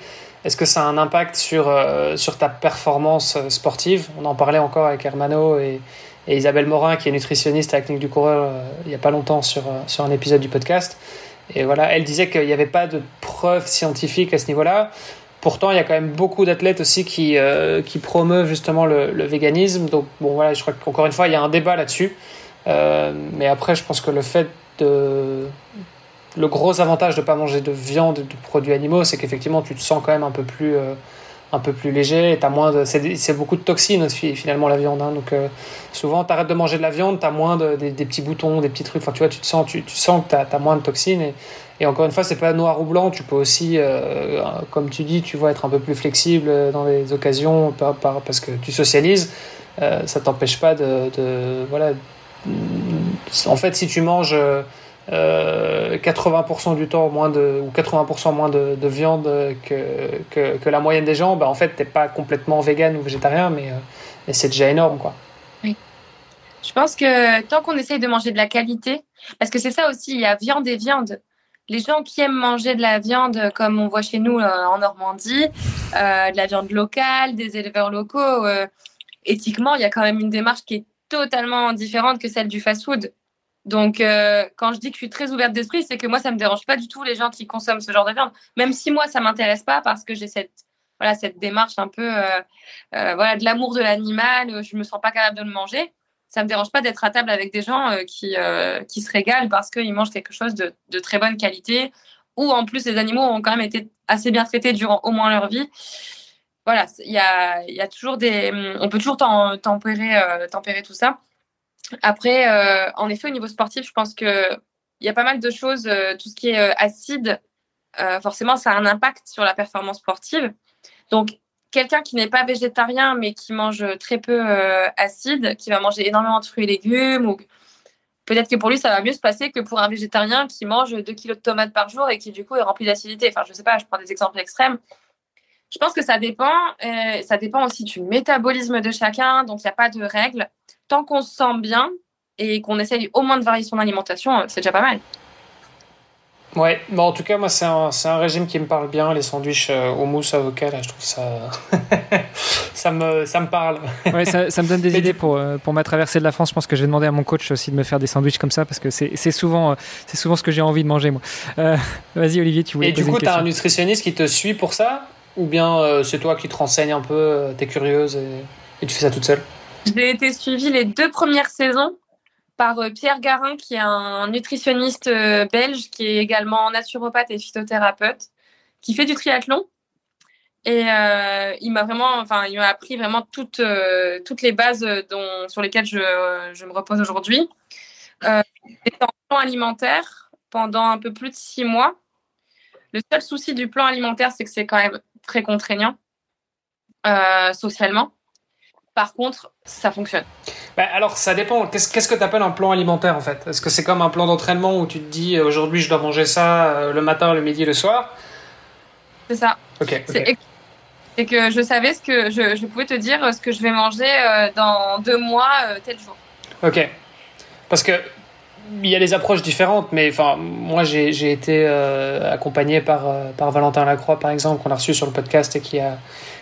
est-ce que ça a un impact sur, euh, sur ta performance euh, sportive? On en parlait encore avec Hermano et, Isabelle Morin, qui est nutritionniste à la clinique du coureur euh, il n'y a pas longtemps sur, sur un épisode du podcast. Et voilà, elle disait qu'il n'y avait pas de preuves scientifiques à ce niveau-là. Pourtant, il y a quand même beaucoup d'athlètes aussi qui, qui promeuvent justement le, le, véganisme. Donc, bon, voilà, je crois qu'encore une fois, il y a un débat là-dessus. Euh, mais après, je pense que le fait de. Le gros avantage de ne pas manger de viande de produits animaux, c'est qu'effectivement, tu te sens quand même un peu plus, euh, un peu plus léger. Et as moins de, c'est, beaucoup de toxines finalement, la viande. Hein. Donc, euh, souvent, tu arrêtes de manger de la viande, tu as moins de, des, petits boutons, des petits trucs. Enfin, tu vois, tu, te sens, tu, sens que tu as, moins de toxines. Et, encore une fois, c'est pas noir ou blanc. Tu peux aussi, comme tu dis, tu vois, être un peu plus flexible dans les occasions par, par, parce que tu socialises. ça t'empêche pas de, de voilà en fait, si tu manges 80% euh, du temps moins de, ou 80% moins de, viande que, que, la moyenne des gens, bah, en fait, t'es pas complètement vegan ou végétarien, mais, euh, mais c'est déjà énorme, quoi. Oui. Je pense que tant qu'on essaye de manger de la qualité, parce que c'est ça aussi, il y a viande et viande. Les gens qui aiment manger de la viande, comme on voit chez nous euh, en Normandie, de la viande locale, des éleveurs locaux, éthiquement, il y a quand même une démarche qui est totalement différente que celle du fast-food. Donc, euh, quand je dis que je suis très ouverte d'esprit, c'est que moi, ça me dérange pas du tout les gens qui consomment ce genre de viande, même si moi, ça m'intéresse pas parce que j'ai cette voilà cette démarche un peu euh, euh, voilà de l'amour de l'animal. Je me sens pas capable de le manger. Ça me dérange pas d'être à table avec des gens qui qui se régalent parce qu'ils mangent quelque chose de, de, très bonne qualité ou en plus les animaux ont quand même été assez bien traités durant au moins leur vie. Voilà, il y a, y a toujours des, on peut toujours tempérer tempérer tout ça. Après, euh, en effet, au niveau sportif, je pense qu'il y a pas mal de choses. Euh, tout ce qui est euh, acide, forcément, ça a un impact sur la performance sportive. Donc, quelqu'un qui n'est pas végétarien, mais qui mange très peu acide, qui va manger énormément de fruits et légumes, peut-être que pour lui, ça va mieux se passer que pour un végétarien qui mange 2 kilos de tomates par jour et qui, du coup, est rempli d'acidité. Enfin, je sais pas, je prends des exemples extrêmes. Je pense que ça dépend. ça dépend aussi du métabolisme de chacun, donc il n'y a pas de règles tant qu'on se sent bien et qu'on essaye au moins de varier son alimentation, euh, c'est déjà pas mal. Ouais, bon, en tout cas, moi, c'est un, un, régime qui me parle bien. Les sandwichs euh, au mousse avocat, là, je trouve ça. ça, me, ça me parle. ouais, ça, ça, me donne des idées pour, euh, pour ma traversée de la France. Je pense que je vais demander à mon coach aussi de me faire des sandwichs comme ça parce que c'est souvent, c'est souvent ce que j'ai envie de manger, moi. Vas-y, Olivier, tu voulais Et du coup, tu as un nutritionniste qui te suit pour ça? Ou bien c'est toi qui te renseignes un peu, tu es curieuse et, tu fais ça toute seule j'ai été suivie les deux premières saisons par euh, Pierre Garin, qui est un nutritionniste euh, belge, qui est également naturopathe et phytothérapeute, qui fait du triathlon. Et euh, il m'a vraiment, enfin, il m'a appris vraiment toutes, toutes les bases dont, sur lesquelles je, je me repose aujourd'hui. J'étais en plan alimentaire pendant un peu plus de six mois. Le seul souci du plan alimentaire, c'est que c'est quand même très contraignant socialement. Par contre, ça fonctionne. Bah, alors, ça dépend. Qu'est-ce que tu appelles un plan alimentaire en fait? Est-ce que c'est comme un plan d'entraînement où tu te dis euh, aujourd'hui je dois manger ça euh, le matin, le midi, le soir? C'est ça. Ok. C'est que je savais ce que je, pouvais te dire ce que je vais manger euh, dans deux mois, tel jour. Ok. Parce que il y a des approches différentes, mais enfin, moi j'ai été accompagné par, par Valentin Lacroix, par exemple, qu'on a reçu sur le podcast et qui a,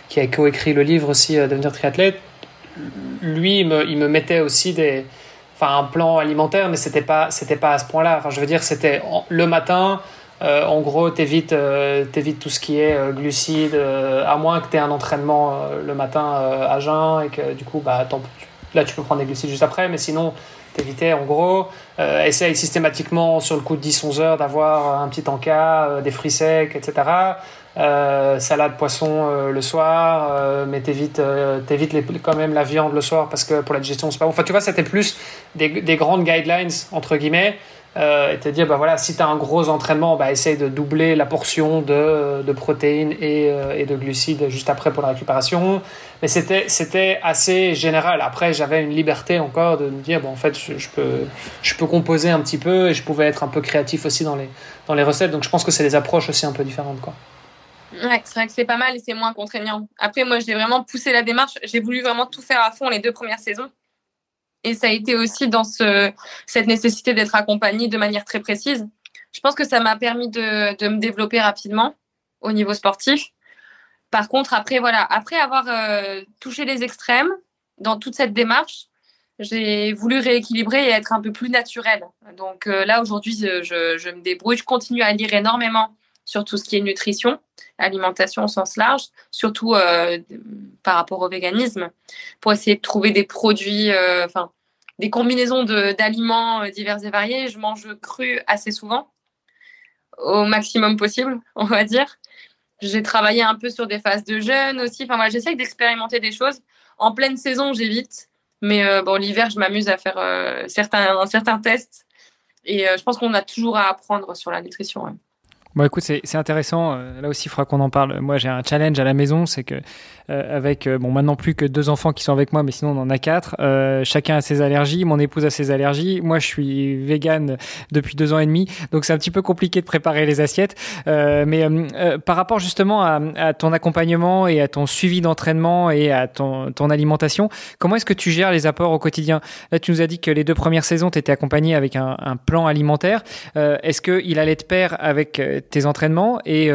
qui a coécrit le livre aussi, Devenir triathlète lui, il me, il me, mettait aussi des, enfin, un plan alimentaire, mais c'était pas, pas à ce point-là. Enfin, je veux dire, c'était le matin. Euh, en gros, t'évites, euh, évites tout ce qui est euh, glucides, à moins que tu aies un entraînement le matin à jeun et que du coup, bah, là, tu peux prendre des glucides juste après, mais sinon, t'évitais en gros. essaye systématiquement sur le coup de 10-11 heures d'avoir un petit encas, des fruits secs, etc. Euh, salade poisson euh, le soir, euh, mais t'évites, t'évites quand même la viande le soir parce que pour la digestion c'est pas bon. Enfin, tu vois, c'était plus des, des, grandes guidelines entre guillemets. Et te dire, bah voilà, si tu as un gros entraînement, bah essaye de doubler la portion de, de protéines et, et, de glucides juste après pour la récupération. Mais c'était, c'était assez général. Après, j'avais une liberté encore de me dire, bon, en fait, je, je, peux, je peux composer un petit peu et je pouvais être un peu créatif aussi dans les, dans les recettes. Donc, je pense que c'est des approches aussi un peu différentes, quoi. Ouais, c'est vrai que c'est pas mal et c'est moins contraignant. Après, moi, j'ai vraiment poussé la démarche. J'ai voulu vraiment tout faire à fond les deux premières saisons. Et ça a été aussi dans ce, cette nécessité d'être accompagnée de manière très précise. Je pense que ça m'a permis de, me développer rapidement au niveau sportif. Par contre, après, voilà, après avoir euh, touché les extrêmes dans toute cette démarche, j'ai voulu rééquilibrer et être un peu plus naturelle. Donc euh, là, aujourd'hui, je, me débrouille. Je continue à lire énormément sur tout ce qui est nutrition, alimentation au sens large, surtout euh, par rapport au véganisme, pour essayer de trouver des produits, enfin, des combinaisons d'aliments euh, divers et variés. Je mange cru assez souvent, au maximum possible, on va dire. J'ai travaillé un peu sur des phases de jeûne aussi. Enfin, voilà, j'essaye d'expérimenter des choses. En pleine saison, j'évite. Mais bon, l'hiver, je m'amuse à faire certains, certains tests. Et je pense qu'on a toujours à apprendre sur la nutrition. Bon, écoute, c'est intéressant. Euh, là aussi, il faudra qu'on en parle. Moi, j'ai un challenge à la maison, c'est que euh, avec euh, bon maintenant plus que deux enfants qui sont avec moi, mais sinon on en a quatre. chacun a ses allergies. Mon épouse a ses allergies. Moi, je suis vegan depuis deux ans et demi, donc c'est un petit peu compliqué de préparer les assiettes. mais par rapport justement à, ton accompagnement et à ton suivi d'entraînement et à ton, alimentation, comment est-ce que tu gères les apports au quotidien? Là, tu nous as dit que les deux premières saisons, tu étais accompagné avec un, un plan alimentaire. est-ce qu'il allait de pair avec tes entraînements? Et,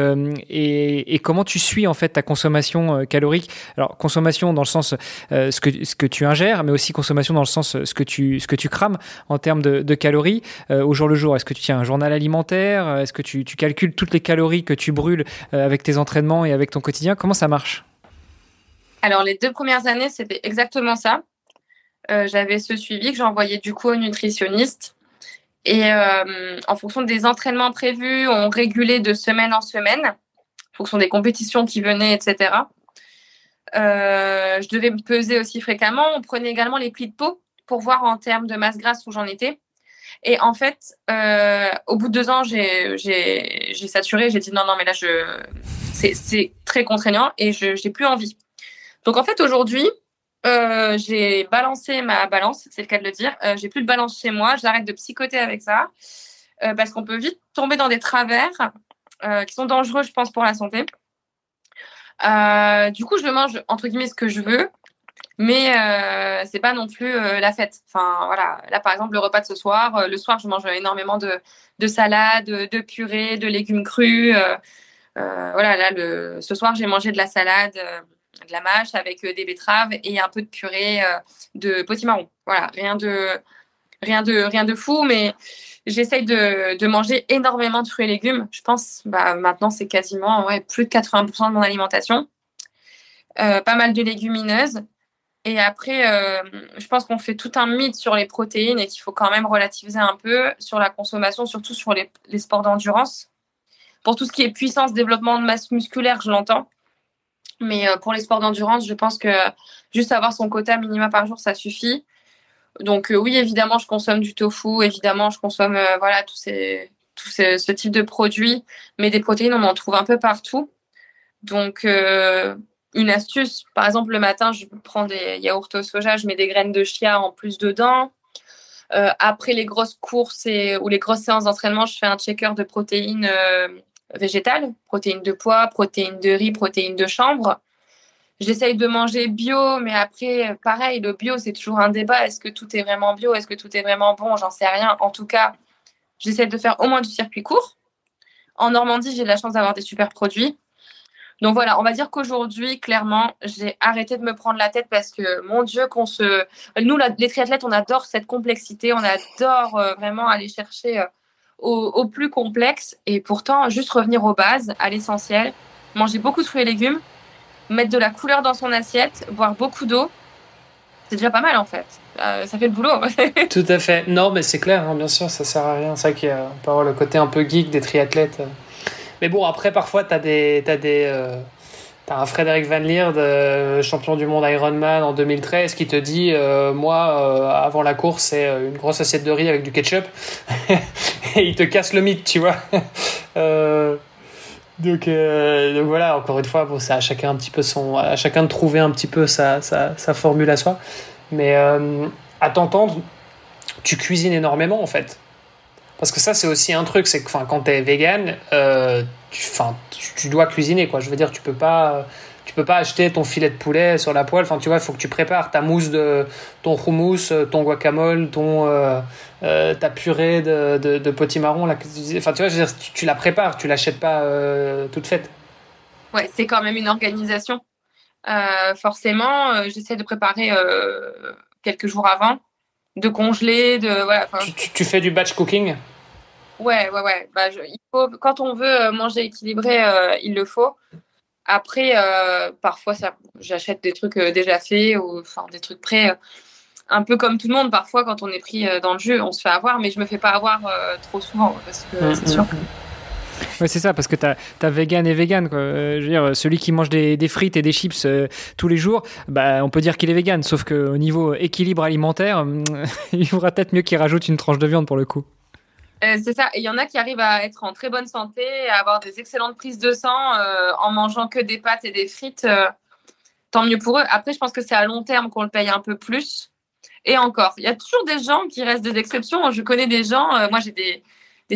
et, et, comment tu suis en fait ta consommation calorique? Alors consommation dans le sens ce que ce que tu ingères, mais aussi consommation dans le sens ce que tu ce que tu crames en termes de, calories au jour le jour. Est-ce que tu tiens un journal alimentaire? Est-ce que tu, calcules toutes les calories que tu brûles avec tes entraînements et avec ton quotidien? Comment ça marche? Alors, les deux premières années, c'était exactement ça. Euh, j'avais ce suivi que j'envoyais du coup au nutritionniste. Et euh, en fonction des entraînements prévus, on régulait de semaine en semaine, en fonction des compétitions qui venaient, etc. Euh, je devais me peser aussi fréquemment. On prenait également les plis de peau pour voir en termes de masse grasse où j'en étais. Et en fait, au bout de deux ans, j'ai saturé. J'ai dit non, non, mais là, c'est très contraignant et je n'ai plus envie. Donc en fait, aujourd'hui, euh, j'ai balancé ma balance, c'est le cas de le dire. Euh, j'ai plus de balance chez moi. J'arrête de psychoter avec ça euh, parce qu'on peut vite tomber dans des travers qui sont dangereux, je pense, pour la santé. Du coup, je mange entre guillemets ce que je veux, mais euh, c'est pas non plus la fête. Enfin voilà, là par exemple le repas de ce soir, le soir je mange énormément de, de salades, de purées, de légumes crus. voilà, là ce soir j'ai mangé de la salade de la mâche avec euh, des betteraves et un peu de purée euh, de potimarron. Voilà, rien de, rien de, rien de fou, mais j'essaye de, manger énormément de fruits et légumes. Je pense, bah, maintenant, c'est quasiment ouais, plus de 80% de mon alimentation. Euh, pas mal de légumineuses. Et après, je pense qu'on fait tout un mythe sur les protéines et qu'il faut quand même relativiser un peu sur la consommation, surtout sur les, les sports d'endurance. Pour tout ce qui est puissance, développement de masse musculaire, je l'entends. Mais euh, pour les sports d'endurance, je pense que juste avoir son quota minima par jour, ça suffit. Donc euh, oui, évidemment, je consomme du tofu, évidemment, je consomme euh, voilà tous ces tout ce type de produits, mais des protéines, on en trouve un peu partout. Donc une astuce, par exemple, le matin, je prends des yaourts au soja, je mets des graines de chia en plus dedans. après les grosses courses et, ou les grosses séances d'entraînement, je fais un checker de protéines végétales, protéines de pois, protéines de riz, protéines de chanvre. J'essaye de manger bio, mais après, pareil, le bio, c'est toujours un débat. Est-ce que tout est vraiment bio? Est-ce que tout est vraiment bon? J'en sais rien. En tout cas, j'essaie de faire au moins du circuit court. En Normandie, j'ai la chance d'avoir des super produits. Donc voilà, on va dire qu'aujourd'hui, clairement, j'ai arrêté de me prendre la tête parce que, mon Dieu, qu'on se... Nous, les triathlètes, on adore cette complexité, on adore euh, vraiment aller chercher euh, au, plus complexe. Et pourtant, juste revenir aux bases, à l'essentiel, manger beaucoup de fruits et légumes, mettre de la couleur dans son assiette, boire beaucoup d'eau, c'est déjà pas mal en fait. Euh, ça fait le boulot. Tout à fait. Non, mais c'est clair, hein, bien sûr, ça sert à rien. C'est vrai qu'il y a le côté un peu geek des triathlètes. Mais bon, après, parfois, tu as des. As des euh, un Frédéric Van Lierde, euh, champion du monde Ironman en 2013, qui te dit euh, Moi, euh, avant la course, c'est une grosse assiette de riz avec du ketchup. et il te casse le mythe, tu vois. donc, donc, voilà, encore une fois, bon, c'est à chacun un petit peu son, à chacun de trouver un petit peu sa, sa, sa formule à soi. Mais à t'entendre, tu cuisines énormément en fait. Parce que ça, c'est aussi un truc, c'est que quand tu es vegan, euh, tu, dois cuisiner. Quoi. Je veux dire, tu peux pas. Tu peux pas acheter ton filet de poulet sur la poêle. Enfin, tu vois, il faut que tu prépares ta mousse de ton hummus, ton guacamole, ton euh, euh, ta purée de, de, de potimarron. Là, enfin, tu vois, je veux dire, tu, la prépares, tu l'achètes pas toute faite. Ouais, c'est quand même une organisation. forcément, j'essaie de préparer quelques jours avant, de congeler, de voilà. Tu, tu, fais du batch cooking? Ouais, ouais, ouais. Bah, il faut, quand on veut euh, manger équilibré, euh, il le faut. Après, euh, parfois, j'achète des trucs déjà faits ou enfin, des trucs prêts. Un peu comme tout le monde, parfois, quand on est pris dans le jeu, on se fait avoir, mais je me fais pas avoir trop souvent parce que mm, c'est sûr mm. Ouais, c'est ça, parce que tu as, vegan et vegan. Quoi. je veux dire, celui qui mange des, des frites et des chips tous les jours, bah, on peut dire qu'il est vegan, sauf qu'au niveau équilibre alimentaire, il faudra peut-être mieux qu'il rajoute une tranche de viande pour le coup. Euh, c'est ça. Il y en a qui arrivent à être en très bonne santé, à avoir des excellentes prises de sang euh, en mangeant que des pâtes et des frites. Euh, tant mieux pour eux. Après, je pense que c'est à long terme qu'on le paye un peu plus. Et encore, il y a toujours des gens qui restent des exceptions. Je connais des gens, moi j'ai des,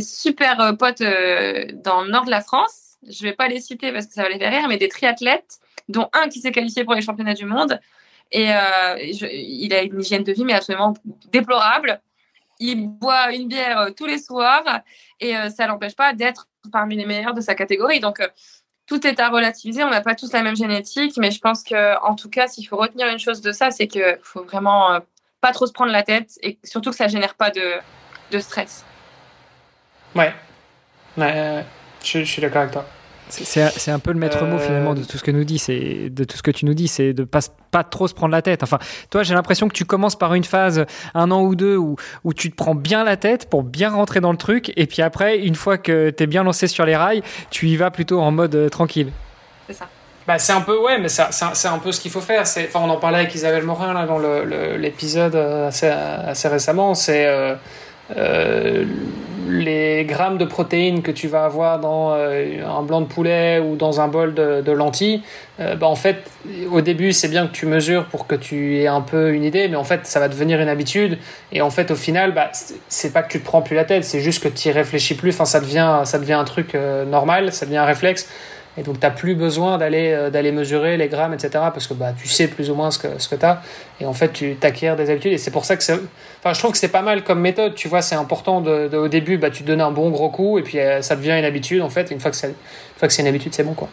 super potes dans le nord de la France. Je ne vais pas les citer parce que ça va les faire rire, mais des triathlètes, dont un qui s'est qualifié pour les championnats du monde. Et il a une hygiène de vie, mais absolument déplorable il boit une bière euh, tous les soirs et euh, ça l'empêche pas d'être parmi les meilleurs de sa catégorie. Donc, tout est à relativiser. On n'a pas tous la même génétique, mais je pense que, en tout cas, s'il faut retenir une chose de ça, c'est qu'il faut vraiment pas trop se prendre la tête et surtout que ça génère pas de, de stress. Ouais, ouais je, suis d'accord avec toi. C'est un peu le maître mot finalement de tout ce que nous dit, c'est de tout ce que tu nous dis, c'est de pas pas trop se prendre la tête. Enfin, toi, j'ai l'impression que tu commences par une phase un an ou deux où, où tu te prends bien la tête pour bien rentrer dans le truc, et puis après, une fois que tu es bien lancé sur les rails, tu y vas plutôt en mode euh, tranquille. C'est ça. Bah, c'est un peu, ouais, mais c'est un, un, peu ce qu'il faut faire. Enfin, on en parlait avec Isabelle Morin là, dans l'épisode euh, assez, assez, récemment. C'est euh, euh, les grammes de protéines que tu vas avoir dans un blanc de poulet ou dans un bol de, de lentilles. bah, en fait, au début, c'est bien que tu mesures pour que tu aies un peu une idée, mais en fait, ça va devenir une habitude. Et en fait, au final, bah, c'est pas que tu te prends plus la tête, c'est juste que tu y réfléchis plus. Enfin, ça devient, ça devient un truc normal, ça devient un réflexe. Et donc, tu n'as plus besoin d'aller euh, d'aller mesurer les grammes, etc. Parce que bah, tu sais plus ou moins ce que, ce que tu as. Et en fait, tu t'acquiers des habitudes. Et c'est pour ça que. Enfin, je trouve que c'est pas mal comme méthode. Tu vois, c'est important au début, bah, tu donnes un bon gros coup. Et puis, euh, ça devient une habitude, en fait. une fois que c'est une habitude, c'est bon, quoi.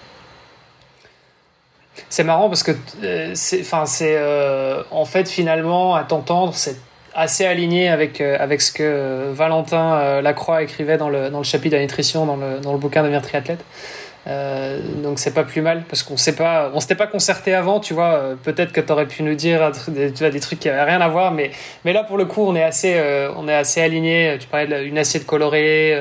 C'est marrant parce que euh. Enfin, c'est. en fait, finalement, à t'entendre, c'est assez aligné avec, avec ce que Valentin Lacroix écrivait dans le, dans le chapitre de la nutrition dans le, dans le bouquin Devenir triathlète. Euh, donc c'est pas plus mal parce qu'on sait pas, on s'était pas concerté avant, tu vois. Euh, peut-être que tu aurais pu nous dire des, tu vois, des trucs qui avaient rien à voir, mais, mais là pour le coup on est assez, euh, on est assez aligné. Tu parlais d'une assiette colorée,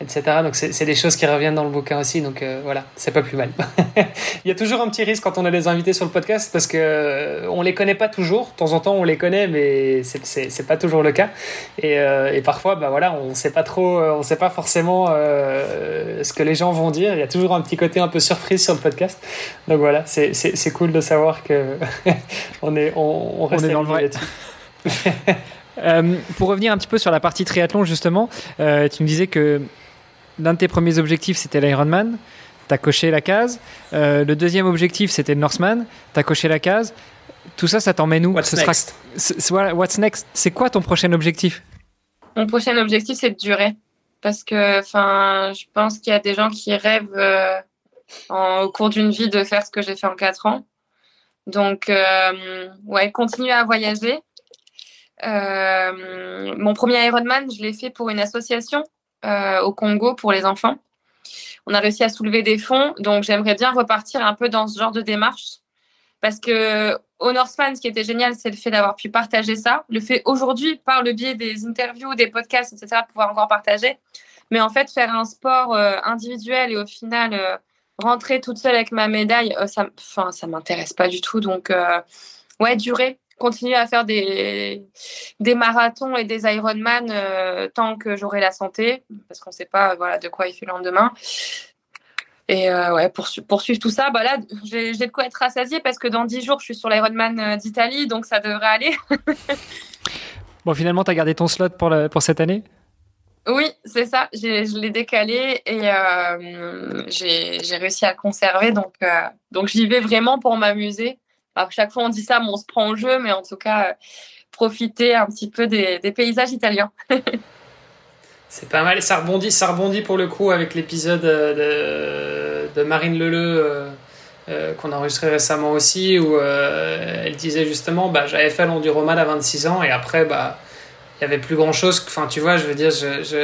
etc. Donc c'est des choses qui reviennent dans le bouquin aussi. Donc euh, voilà, c'est pas plus mal. Il y a toujours un petit risque quand on a des invités sur le podcast parce que euh, on les connaît pas toujours. De temps en temps, on les connaît, mais c'est pas toujours le cas. Et, euh, et, parfois, bah voilà, on sait pas trop, on sait pas forcément ce que les gens vont dire. Il y a toujours un petit côté un peu surprise sur le podcast. Donc voilà, c'est cool de savoir que on est on, reste on est dans le vrai. pour revenir un petit peu sur la partie triathlon, justement, tu me disais que l'un de tes premiers objectifs, c'était l'Ironman. Tu as coché la case. Euh, le deuxième objectif, c'était le Northman. Tu as coché la case. Tout ça, ça t'emmène où What's next What's next C'est quoi ton prochain objectif? Mon prochain objectif, c'est de durer. Parce que je pense qu'il y a des gens qui rêvent euh, au cours d'une vie de faire ce que j'ai fait en quatre ans. Donc, euh, ouais, continuer à voyager. mon premier Ironman, je l'ai fait pour une association euh, au Congo pour les enfants. On a réussi à soulever des fonds, donc j'aimerais bien repartir un peu dans ce genre de démarche. Parce que au Northman, ce qui était génial, c'est le fait d'avoir pu partager ça. Le fait aujourd'hui, par le biais des interviews, des podcasts, etc., pouvoir encore partager. Mais en fait, faire un sport euh, individuel et au final, euh, rentrer toute seule avec ma médaille, ça, ça m'intéresse pas du tout. Donc, ouais, durer continuer à faire des, des marathons et des Ironman euh, tant que j'aurai la santé, parce qu'on ne sait pas voilà, de quoi il fait le lendemain. Et euh, ouais, pour, poursuivre tout ça, bah là, j'ai de quoi être rassasiée parce que dans 10 jours, je suis sur l'Ironman euh, d'Italie, donc ça devrait aller. bon, finalement, tu as gardé ton slot pour, pour cette année? Oui, c'est ça. Je l'ai décalé et j'ai réussi à le conserver. Donc, donc j'y vais vraiment pour m'amuser à chaque fois on dit ça, mais on se prend au jeu, mais en tout cas, euh, profiter un petit peu des, paysages italiens. C'est pas mal, ça rebondit, ça rebondit pour le coup avec l'épisode euh, de, Marine Leleu euh, qu'on a enregistré récemment aussi, où elle disait justement, bah, j'avais fait l'enduroman à 26 ans et après, bah, il y avait plus grand chose. Enfin, tu vois, je veux dire,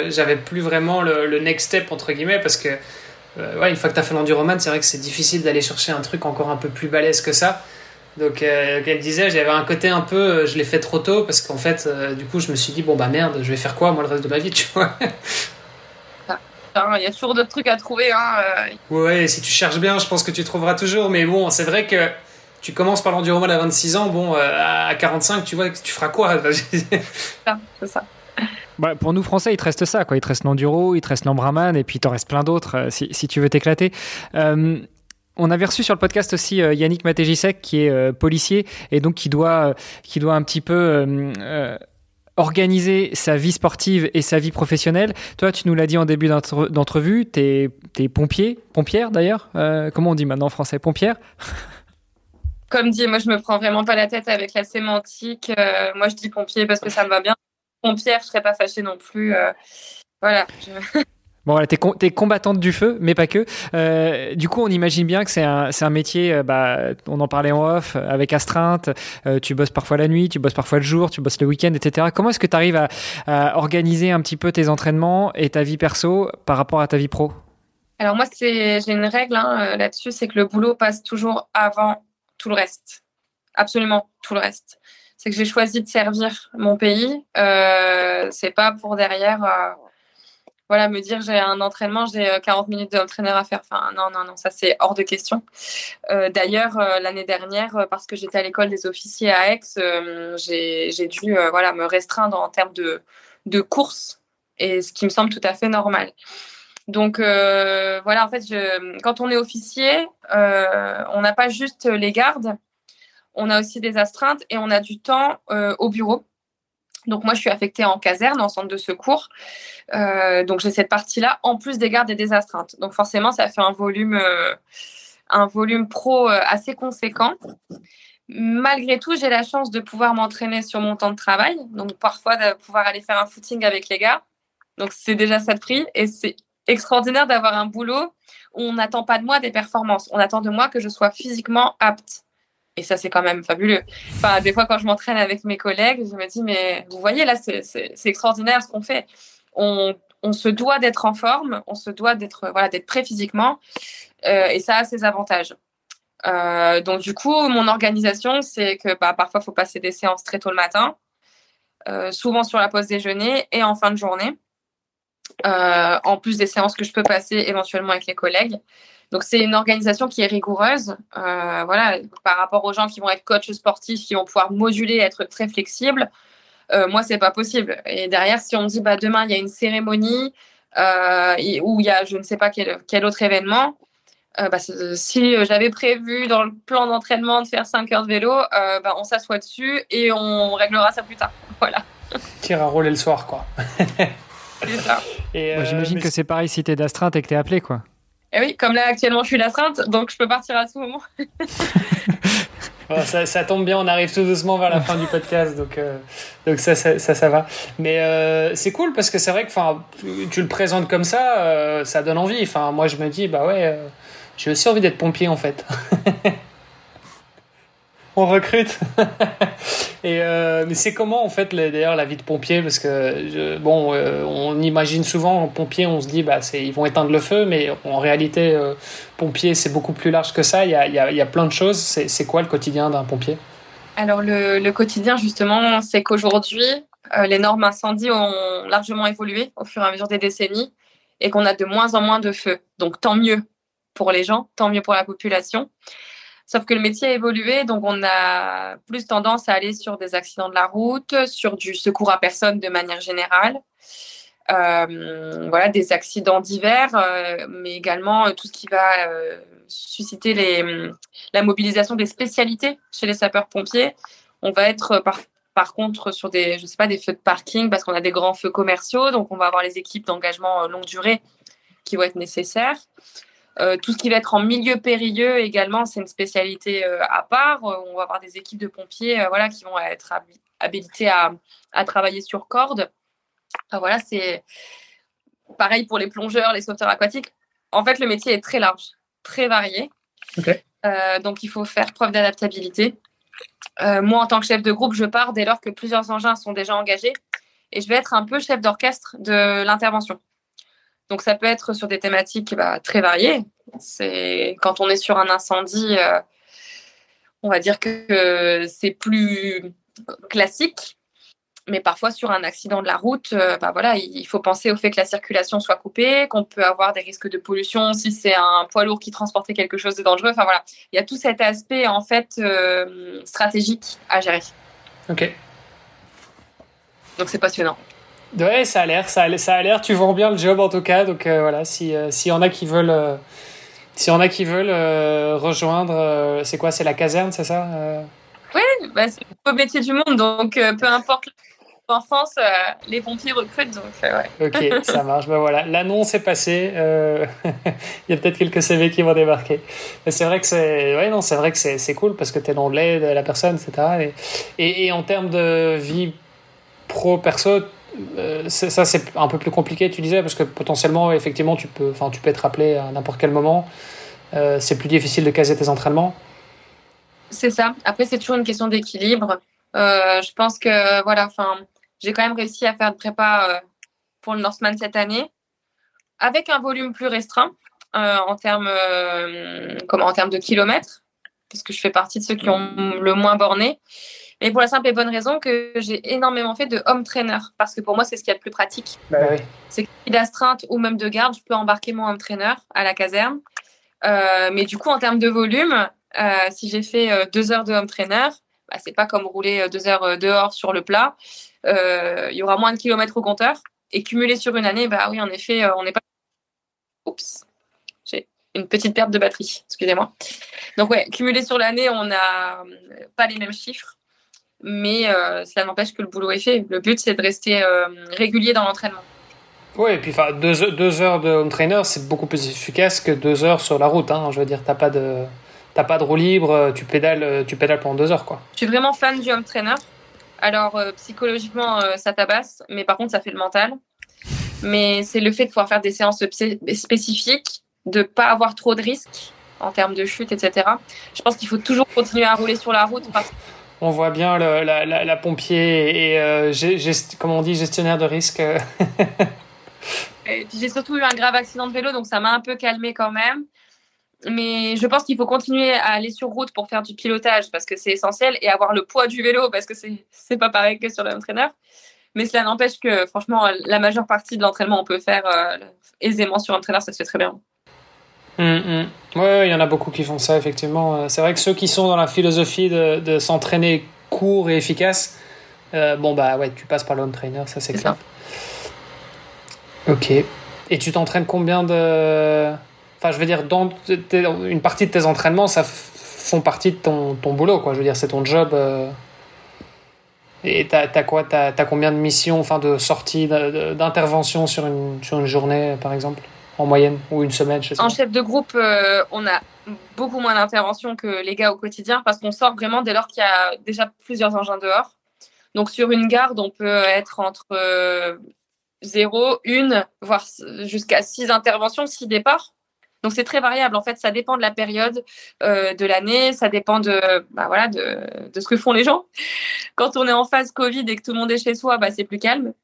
j'avais plus vraiment le, next step entre guillemets parce que, une fois que tu as fait l'enduroman, c'est vrai que c'est difficile d'aller chercher un truc encore un peu plus balèze que ça. Donc, euh, elle disait, j'avais un côté un peu, euh, je l'ai fait trop tôt parce qu'en fait, euh, du coup, je me suis dit, bon, bah merde, je vais faire quoi, moi, le reste de ma vie, tu vois? Ah, il y a toujours d'autres trucs à trouver. Hein, Ouais, si tu cherches bien, je pense que tu trouveras toujours. Mais bon, c'est vrai que tu commences par l'enduroman à 26 ans, bon, à 45, tu vois, tu feras quoi? C'est ça. Bah, pour nous Français, il te reste ça, quoi. Il te reste l'enduro, il te reste l'embraman, et puis il t'en reste plein d'autres si, si, tu veux t'éclater. On avait reçu sur le podcast aussi euh, Yannick Matejisek qui est euh, policier et donc qui doit, euh, qui doit un petit peu organiser sa vie sportive et sa vie professionnelle. Toi, tu nous l'as dit en début d'entrevue, tu es, pompier, pompière d'ailleurs. comment on dit maintenant en français Pompière? Comme dit, moi je me prends vraiment pas la tête avec la sémantique. moi je dis pompier parce que ça me va bien. Pompière, je serais pas fâchée non plus. voilà. Bon, voilà, t'es, es combattante du feu, mais pas que. Euh, du coup, on imagine bien que c'est un, métier, euh, bah, on en parlait en off, avec astreinte. Euh, tu bosses parfois la nuit, tu bosses parfois le jour, tu bosses le week-end, etc. Comment est-ce que tu arrives à, organiser un petit peu tes entraînements et ta vie perso par rapport à ta vie pro? Alors moi, j'ai une règle hein, là-dessus, c'est que le boulot passe toujours avant tout le reste. Absolument tout le reste. C'est que j'ai choisi de servir mon pays. Euh, c'est pas pour derrière voilà, me dire j'ai un entraînement, j'ai 40 euh, minutes d'entraîneur à faire. Enfin, non, non, non, ça c'est hors de question. Euh, d'ailleurs, euh, l'année dernière, parce que j'étais à l'école des officiers à Aix, j'ai dû voilà, me restreindre en termes de, de courses, et ce qui me semble tout à fait normal. Donc voilà, en fait, je, quand on est officier, on n'a pas juste les gardes, on a aussi des astreintes et on a du temps au bureau. Donc moi, je suis affectée en caserne, en centre de secours. Euh, donc j'ai cette partie-là, en plus des gardes et des astreintes. Donc forcément, ça fait un volume, euh, pro euh, assez conséquent. Malgré tout, j'ai la chance de pouvoir m'entraîner sur mon temps de travail. Donc parfois, de pouvoir aller faire un footing avec les gars. Donc c'est déjà ça de prix. Et c'est extraordinaire d'avoir un boulot où on n'attend pas de moi des performances. On attend de moi que je sois physiquement apte. Et ça, c'est quand même fabuleux. Enfin, des fois, quand je m'entraîne avec mes collègues, je me dis, mais vous voyez, là, c'est extraordinaire ce qu'on fait. On, on, se doit d'être en forme, on se doit d'être voilà, prêt physiquement, euh, et ça a ses avantages. Euh, donc, du coup, mon organisation, c'est que bah, parfois, il faut passer des séances très tôt le matin, euh, souvent sur la pause déjeuner et en fin de journée, en plus des séances que je peux passer éventuellement avec les collègues. Donc c'est une organisation qui est rigoureuse, euh, voilà, par rapport aux gens qui vont être coachs sportifs, qui vont pouvoir moduler, être très flexibles. Euh, moi, c'est pas possible. Et derrière, si on me dit bah demain il y a une cérémonie euh, ou il y a je ne sais pas quel, quel autre événement, euh, bah, si j'avais prévu dans le plan d'entraînement de faire 5 heures de vélo, euh, bah, on s'assoit dessus et on réglera ça plus tard. Voilà. Tire à rouler le soir, quoi. c'est ça. J'imagine que c'est pareil si t'es d'astreinte et que t'es appelé, quoi. Eh oui, comme là actuellement je suis l'astreinte, donc je peux partir à tout moment. ça, tombe bien, on arrive tout doucement vers la fin du podcast, donc, euh, donc ça, ça, ça, va. Mais euh, c'est cool parce que c'est vrai que tu le présentes comme ça, euh, ça donne envie. Moi je me dis, bah ouais, j'ai aussi envie d'être pompier en fait. on recrute. Et euh, mais c'est comment en fait d'ailleurs la vie de pompier? Parce que bon euh, on imagine souvent pompier on se dit bah c'est ils vont éteindre le feu mais en réalité euh, pompier c'est beaucoup plus large que ça. Il y a, il y a, plein de choses. C'est quoi le quotidien d'un pompier? Alors le, le, quotidien justement c'est qu'aujourd'hui les normes incendie ont largement évolué au fur et à mesure des décennies et qu'on a de moins en moins de feux. Donc tant mieux pour les gens tant mieux pour la population Sauf que le métier a évolué, donc on a plus tendance à aller sur des accidents de la route, sur du secours à personne de manière générale. Euh, voilà, des accidents divers, euh, mais également euh, tout ce qui va susciter la mobilisation des spécialités chez les sapeurs-pompiers. On va être par, par contre sur des, je sais pas, des feux de parking parce qu'on a des grands feux commerciaux, donc on va avoir les équipes d'engagement longue durée qui vont être nécessaires. Euh, tout ce qui va être en milieu périlleux également, c'est une spécialité euh, à part. Euh, on va avoir des équipes de pompiers voilà, qui vont être habilitées à, à travailler sur corde. voilà, c'est pareil pour les plongeurs, les sauveteurs aquatiques. En fait, le métier est très large, très varié. donc, il faut faire preuve d'adaptabilité. moi, en tant que chef de groupe, je pars dès lors que plusieurs engins sont déjà engagés et je vais être un peu chef d'orchestre de l'intervention. Donc ça peut être sur des thématiques bah, très variées. C'est quand on est sur un incendie, euh, on va dire que c'est plus classique. Mais parfois sur un accident de la route, euh, bah, voilà, il faut penser au fait que la circulation soit coupée, qu'on peut avoir des risques de pollution si c'est un poids lourd qui transportait quelque chose de dangereux. Enfin voilà, il y a tout cet aspect en fait euh, stratégique à gérer. Ok. Donc c'est passionnant. Ouais, ça a l'air, ça a, ça a l'air. Tu vends bien le job en tout cas. Donc euh, voilà, si euh, s'il y en a qui veulent, euh, si on a qui veulent rejoindre, c'est quoi, c'est la caserne, c'est ça Oui, bah, c'est le beau métier du monde. Donc peu importe en France, les pompiers recrutent. Donc ouais. Ok, ça marche. Ben voilà, l'annonce est passée. Il y a peut-être quelques CV qui vont débarquer. Mais c'est vrai que c'est, ouais, non, c'est vrai que c'est, c'est cool parce que tu es dans l'aide de la personne, etc. Et, et, et en termes de vie pro perso ça c'est un peu plus compliqué, tu disais, parce que potentiellement, effectivement, tu peux, tu peux être appelé à n'importe quel moment. c'est plus difficile de caser tes entraînements. C'est ça. Après, c'est toujours une question d'équilibre. je pense que voilà, enfin, j'ai quand même réussi à faire de prépa pour le Northman cette année, avec un volume plus restreint en termes, en termes de kilomètres parce que je fais partie de ceux qui ont le moins borné. Mais pour la simple et bonne raison que j'ai énormément fait de home trainer, parce que pour moi, c'est ce qui est le plus pratique. Bah c'est que d'astreinte ou même de garde, je peux embarquer mon home trainer à la caserne. Euh, mais du coup, en termes de volume, euh, si j'ai fait euh, deux heures de home trainer, bah, c'est pas comme rouler deux heures dehors sur le plat. Il y aura moins de kilomètres au compteur. Et cumulé sur une année, bah oui, en effet, on n'est pas. Oups une petite perte de batterie, excusez-moi. Donc ouais, cumulé sur l'année, on n'a pas les mêmes chiffres, mais euh, cela n'empêche que le boulot est fait. Le but, c'est de rester euh, régulier dans l'entraînement. Oui, et puis deux, deux, heures de home trainer, c'est beaucoup plus efficace que deux heures sur la route. Hein. Je veux dire, t'as pas de t'as pas de roue libre, tu pédales, tu pédales pendant deux heures, quoi. Je suis vraiment fan du home trainer. Alors euh, psychologiquement, ça tabasse, mais par contre, ça fait le mental. Mais c'est le fait de pouvoir faire des séances spécifiques de pas avoir trop de risques en termes de chute, etc. Je pense qu'il faut toujours continuer à rouler sur la route. On voit bien le, la, pompier et, euh, comment on dit, gestionnaire de risque. j'ai surtout eu un grave accident de vélo, donc ça m'a un peu calmé quand même. Mais je pense qu'il faut continuer à aller sur route pour faire du pilotage parce que c'est essentiel et avoir le poids du vélo parce que c'est pas pareil que sur l'entraîneur. Mais cela n'empêche que franchement, la majeure partie de l'entraînement, on peut faire euh, aisément sur l'entraîneur, ça se fait très bien. Hum, hum. Oui, il y en a beaucoup qui font ça, effectivement. Euh, c'est vrai que ceux qui sont dans la philosophie de, s'entraîner court et efficace, euh, bon, bah ouais, tu passes par l'home trainer, ça c'est clair. Ok. Et tu t'entraînes combien de. Enfin, je veux dire, dans une partie de tes entraînements, ça font partie de ton, ton boulot, quoi. Je veux dire, c'est ton job. Euh. Et t'as as quoi? T'as as combien de missions, enfin de sorties, d'interventions sur une, sur une journée, par exemple? En moyenne ou une semaine je sais En chef de groupe, euh, on a beaucoup moins d'interventions que les gars au quotidien parce qu'on sort vraiment dès lors qu'il y a déjà plusieurs engins dehors. Donc sur une garde, on peut être entre 0, euh, 1, voire jusqu'à 6 interventions, 6 départs. Donc c'est très variable. En fait, ça dépend de la période euh, de l'année, ça dépend de, bah, voilà, de, de, ce que font les gens. Quand on est en phase Covid et que tout le monde est chez soi, bah, c'est plus calme.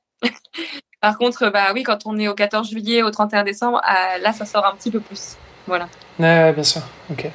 Par contre, bah oui, quand on est au 14 juillet, au 31 décembre, ah, là, ça sort un petit peu plus. Voilà. Ouais, bien sûr. Ok.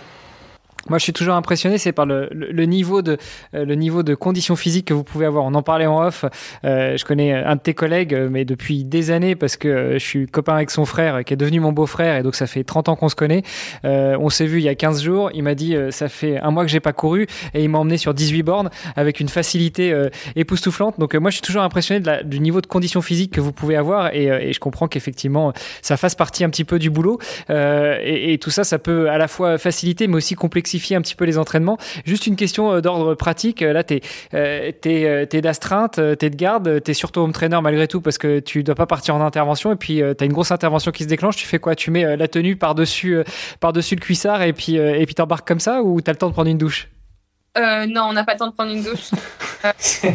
Moi, je suis toujours impressionné, c'est par le, le, niveau de euh, le niveau de conditions physiques que vous pouvez avoir. On en parlait en off. Euh, je connais un de tes collègues, euh, mais depuis des années, parce que euh, je suis copain avec son frère, qui est devenu mon beau-frère, et donc ça fait 30 ans qu'on se connaît. Euh, on s'est vu il y a 15 jours. Il m'a dit, ça fait un mois que j'ai pas couru, et il m'a emmené sur 18 bornes avec une facilité époustouflante. Donc moi, je suis toujours impressionné de la, du niveau de conditions physiques que vous pouvez avoir, et, et je comprends qu'effectivement, ça fasse partie un petit peu du boulot. Et, et, tout ça, ça peut à la fois faciliter, mais aussi complexifier un petit peu les entraînements. Juste une question euh, d'ordre pratique. Là, tu es, euh, es, es d'astreinte, euh, tu es de garde, tu es surtout home trainer malgré tout parce que tu dois pas partir en intervention et puis tu as une grosse intervention qui se déclenche. Tu fais quoi? Tu mets la tenue par-dessus par -dessus le cuissard et puis et puis t'embarques comme ça ou tu as le temps de prendre une douche? Non, on n'a pas le temps de prendre une douche. ça,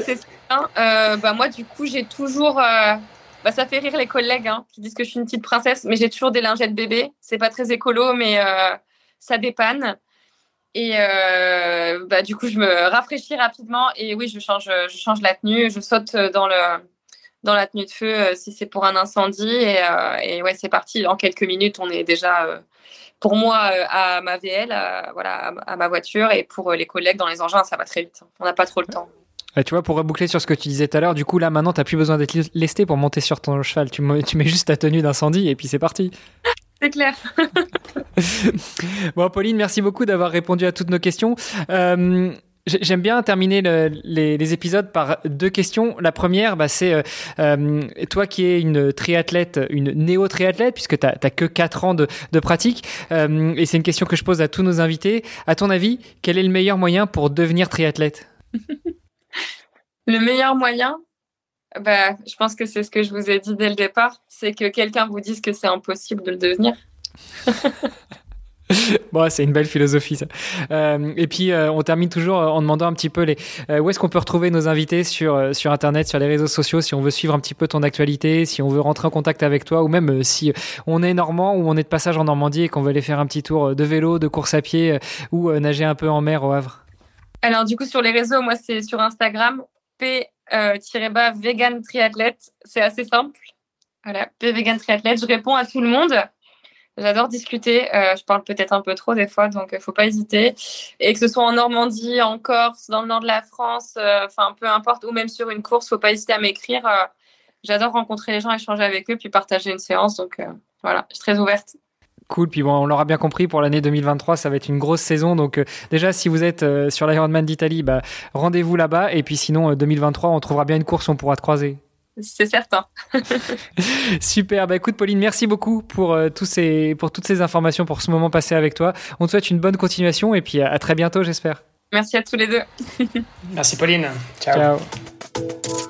c'est bah, moi, du coup, j'ai toujours bah, ça fait rire les collègues hein, qui disent que je suis une petite princesse, mais j'ai toujours des lingettes bébé. C'est pas très écolo, mais euh, ça dépanne. Et euh, bah, du coup, je me rafraîchis rapidement. Et oui, je change, je change la tenue. Je saute dans, le, dans la tenue de feu euh, si c'est pour un incendie. Et, et ouais, c'est parti. En quelques minutes, on est déjà, pour moi, à ma VL, voilà, à ma voiture. Et pour les collègues dans les engins, ça va très vite. On n'a pas trop le temps tu vois, pour reboucler sur ce que tu disais tout à l'heure, du coup, là, maintenant, tu n'as plus besoin d'être lesté pour monter sur ton cheval. Tu, tu mets juste ta tenue d'incendie et puis c'est parti. C'est clair. bon, Pauline, merci beaucoup d'avoir répondu à toutes nos questions. Euh, j'aime bien terminer les, épisodes par deux questions. La première, bah, c'est euh, euh, toi qui es une triathlète, une néo-triathlète, puisque tu n'as que 4 ans de, de pratique, et c'est une question que je pose à tous nos invités. À ton avis, quel est le meilleur moyen pour devenir triathlète? Le meilleur moyen, bah, je pense que c'est ce que je vous ai dit dès le départ, c'est que quelqu'un vous dise que c'est impossible de le devenir. bon, c'est une belle philosophie ça. Euh, et puis euh, on termine toujours en demandant un petit peu les euh, où est-ce qu'on peut retrouver nos invités sur sur internet, sur les réseaux sociaux, si on veut suivre un petit peu ton actualité, si on veut rentrer en contact avec toi, ou même si on est normand ou on est de passage en Normandie et qu'on veut aller faire un petit tour de vélo, de course à pied ou nager un peu en mer au Havre. Alors du coup sur les réseaux, moi c'est sur Instagram p-bas vegan triathlète, c'est assez simple. Voilà, p vegan triathlète, je réponds à tout le monde. J'adore discuter. Euh, je parle peut-être un peu trop des fois, donc il euh, faut pas hésiter. Et que ce soit en Normandie, en Corse, dans le nord de la France, euh, enfin peu importe, ou même sur une course, faut pas hésiter à m'écrire. J'adore rencontrer les gens, échanger avec eux, puis partager une séance. Donc voilà, je suis très ouverte. Cool, puis bon, on l'aura bien compris, pour l'année 2023, ça va être une grosse saison. Donc déjà, si vous êtes sur l'Ironman d'Italie, bah, rendez-vous là-bas. Et puis sinon, 2023, on trouvera bien une course, on pourra te croiser c'est certain. Super. Bah écoute, Pauline, merci beaucoup pour, euh, tous ces, pour toutes ces informations, pour ce moment passé avec toi. On te souhaite une bonne continuation et puis à, très bientôt, j'espère. Merci à tous les deux. merci, Pauline. Ciao. Ciao.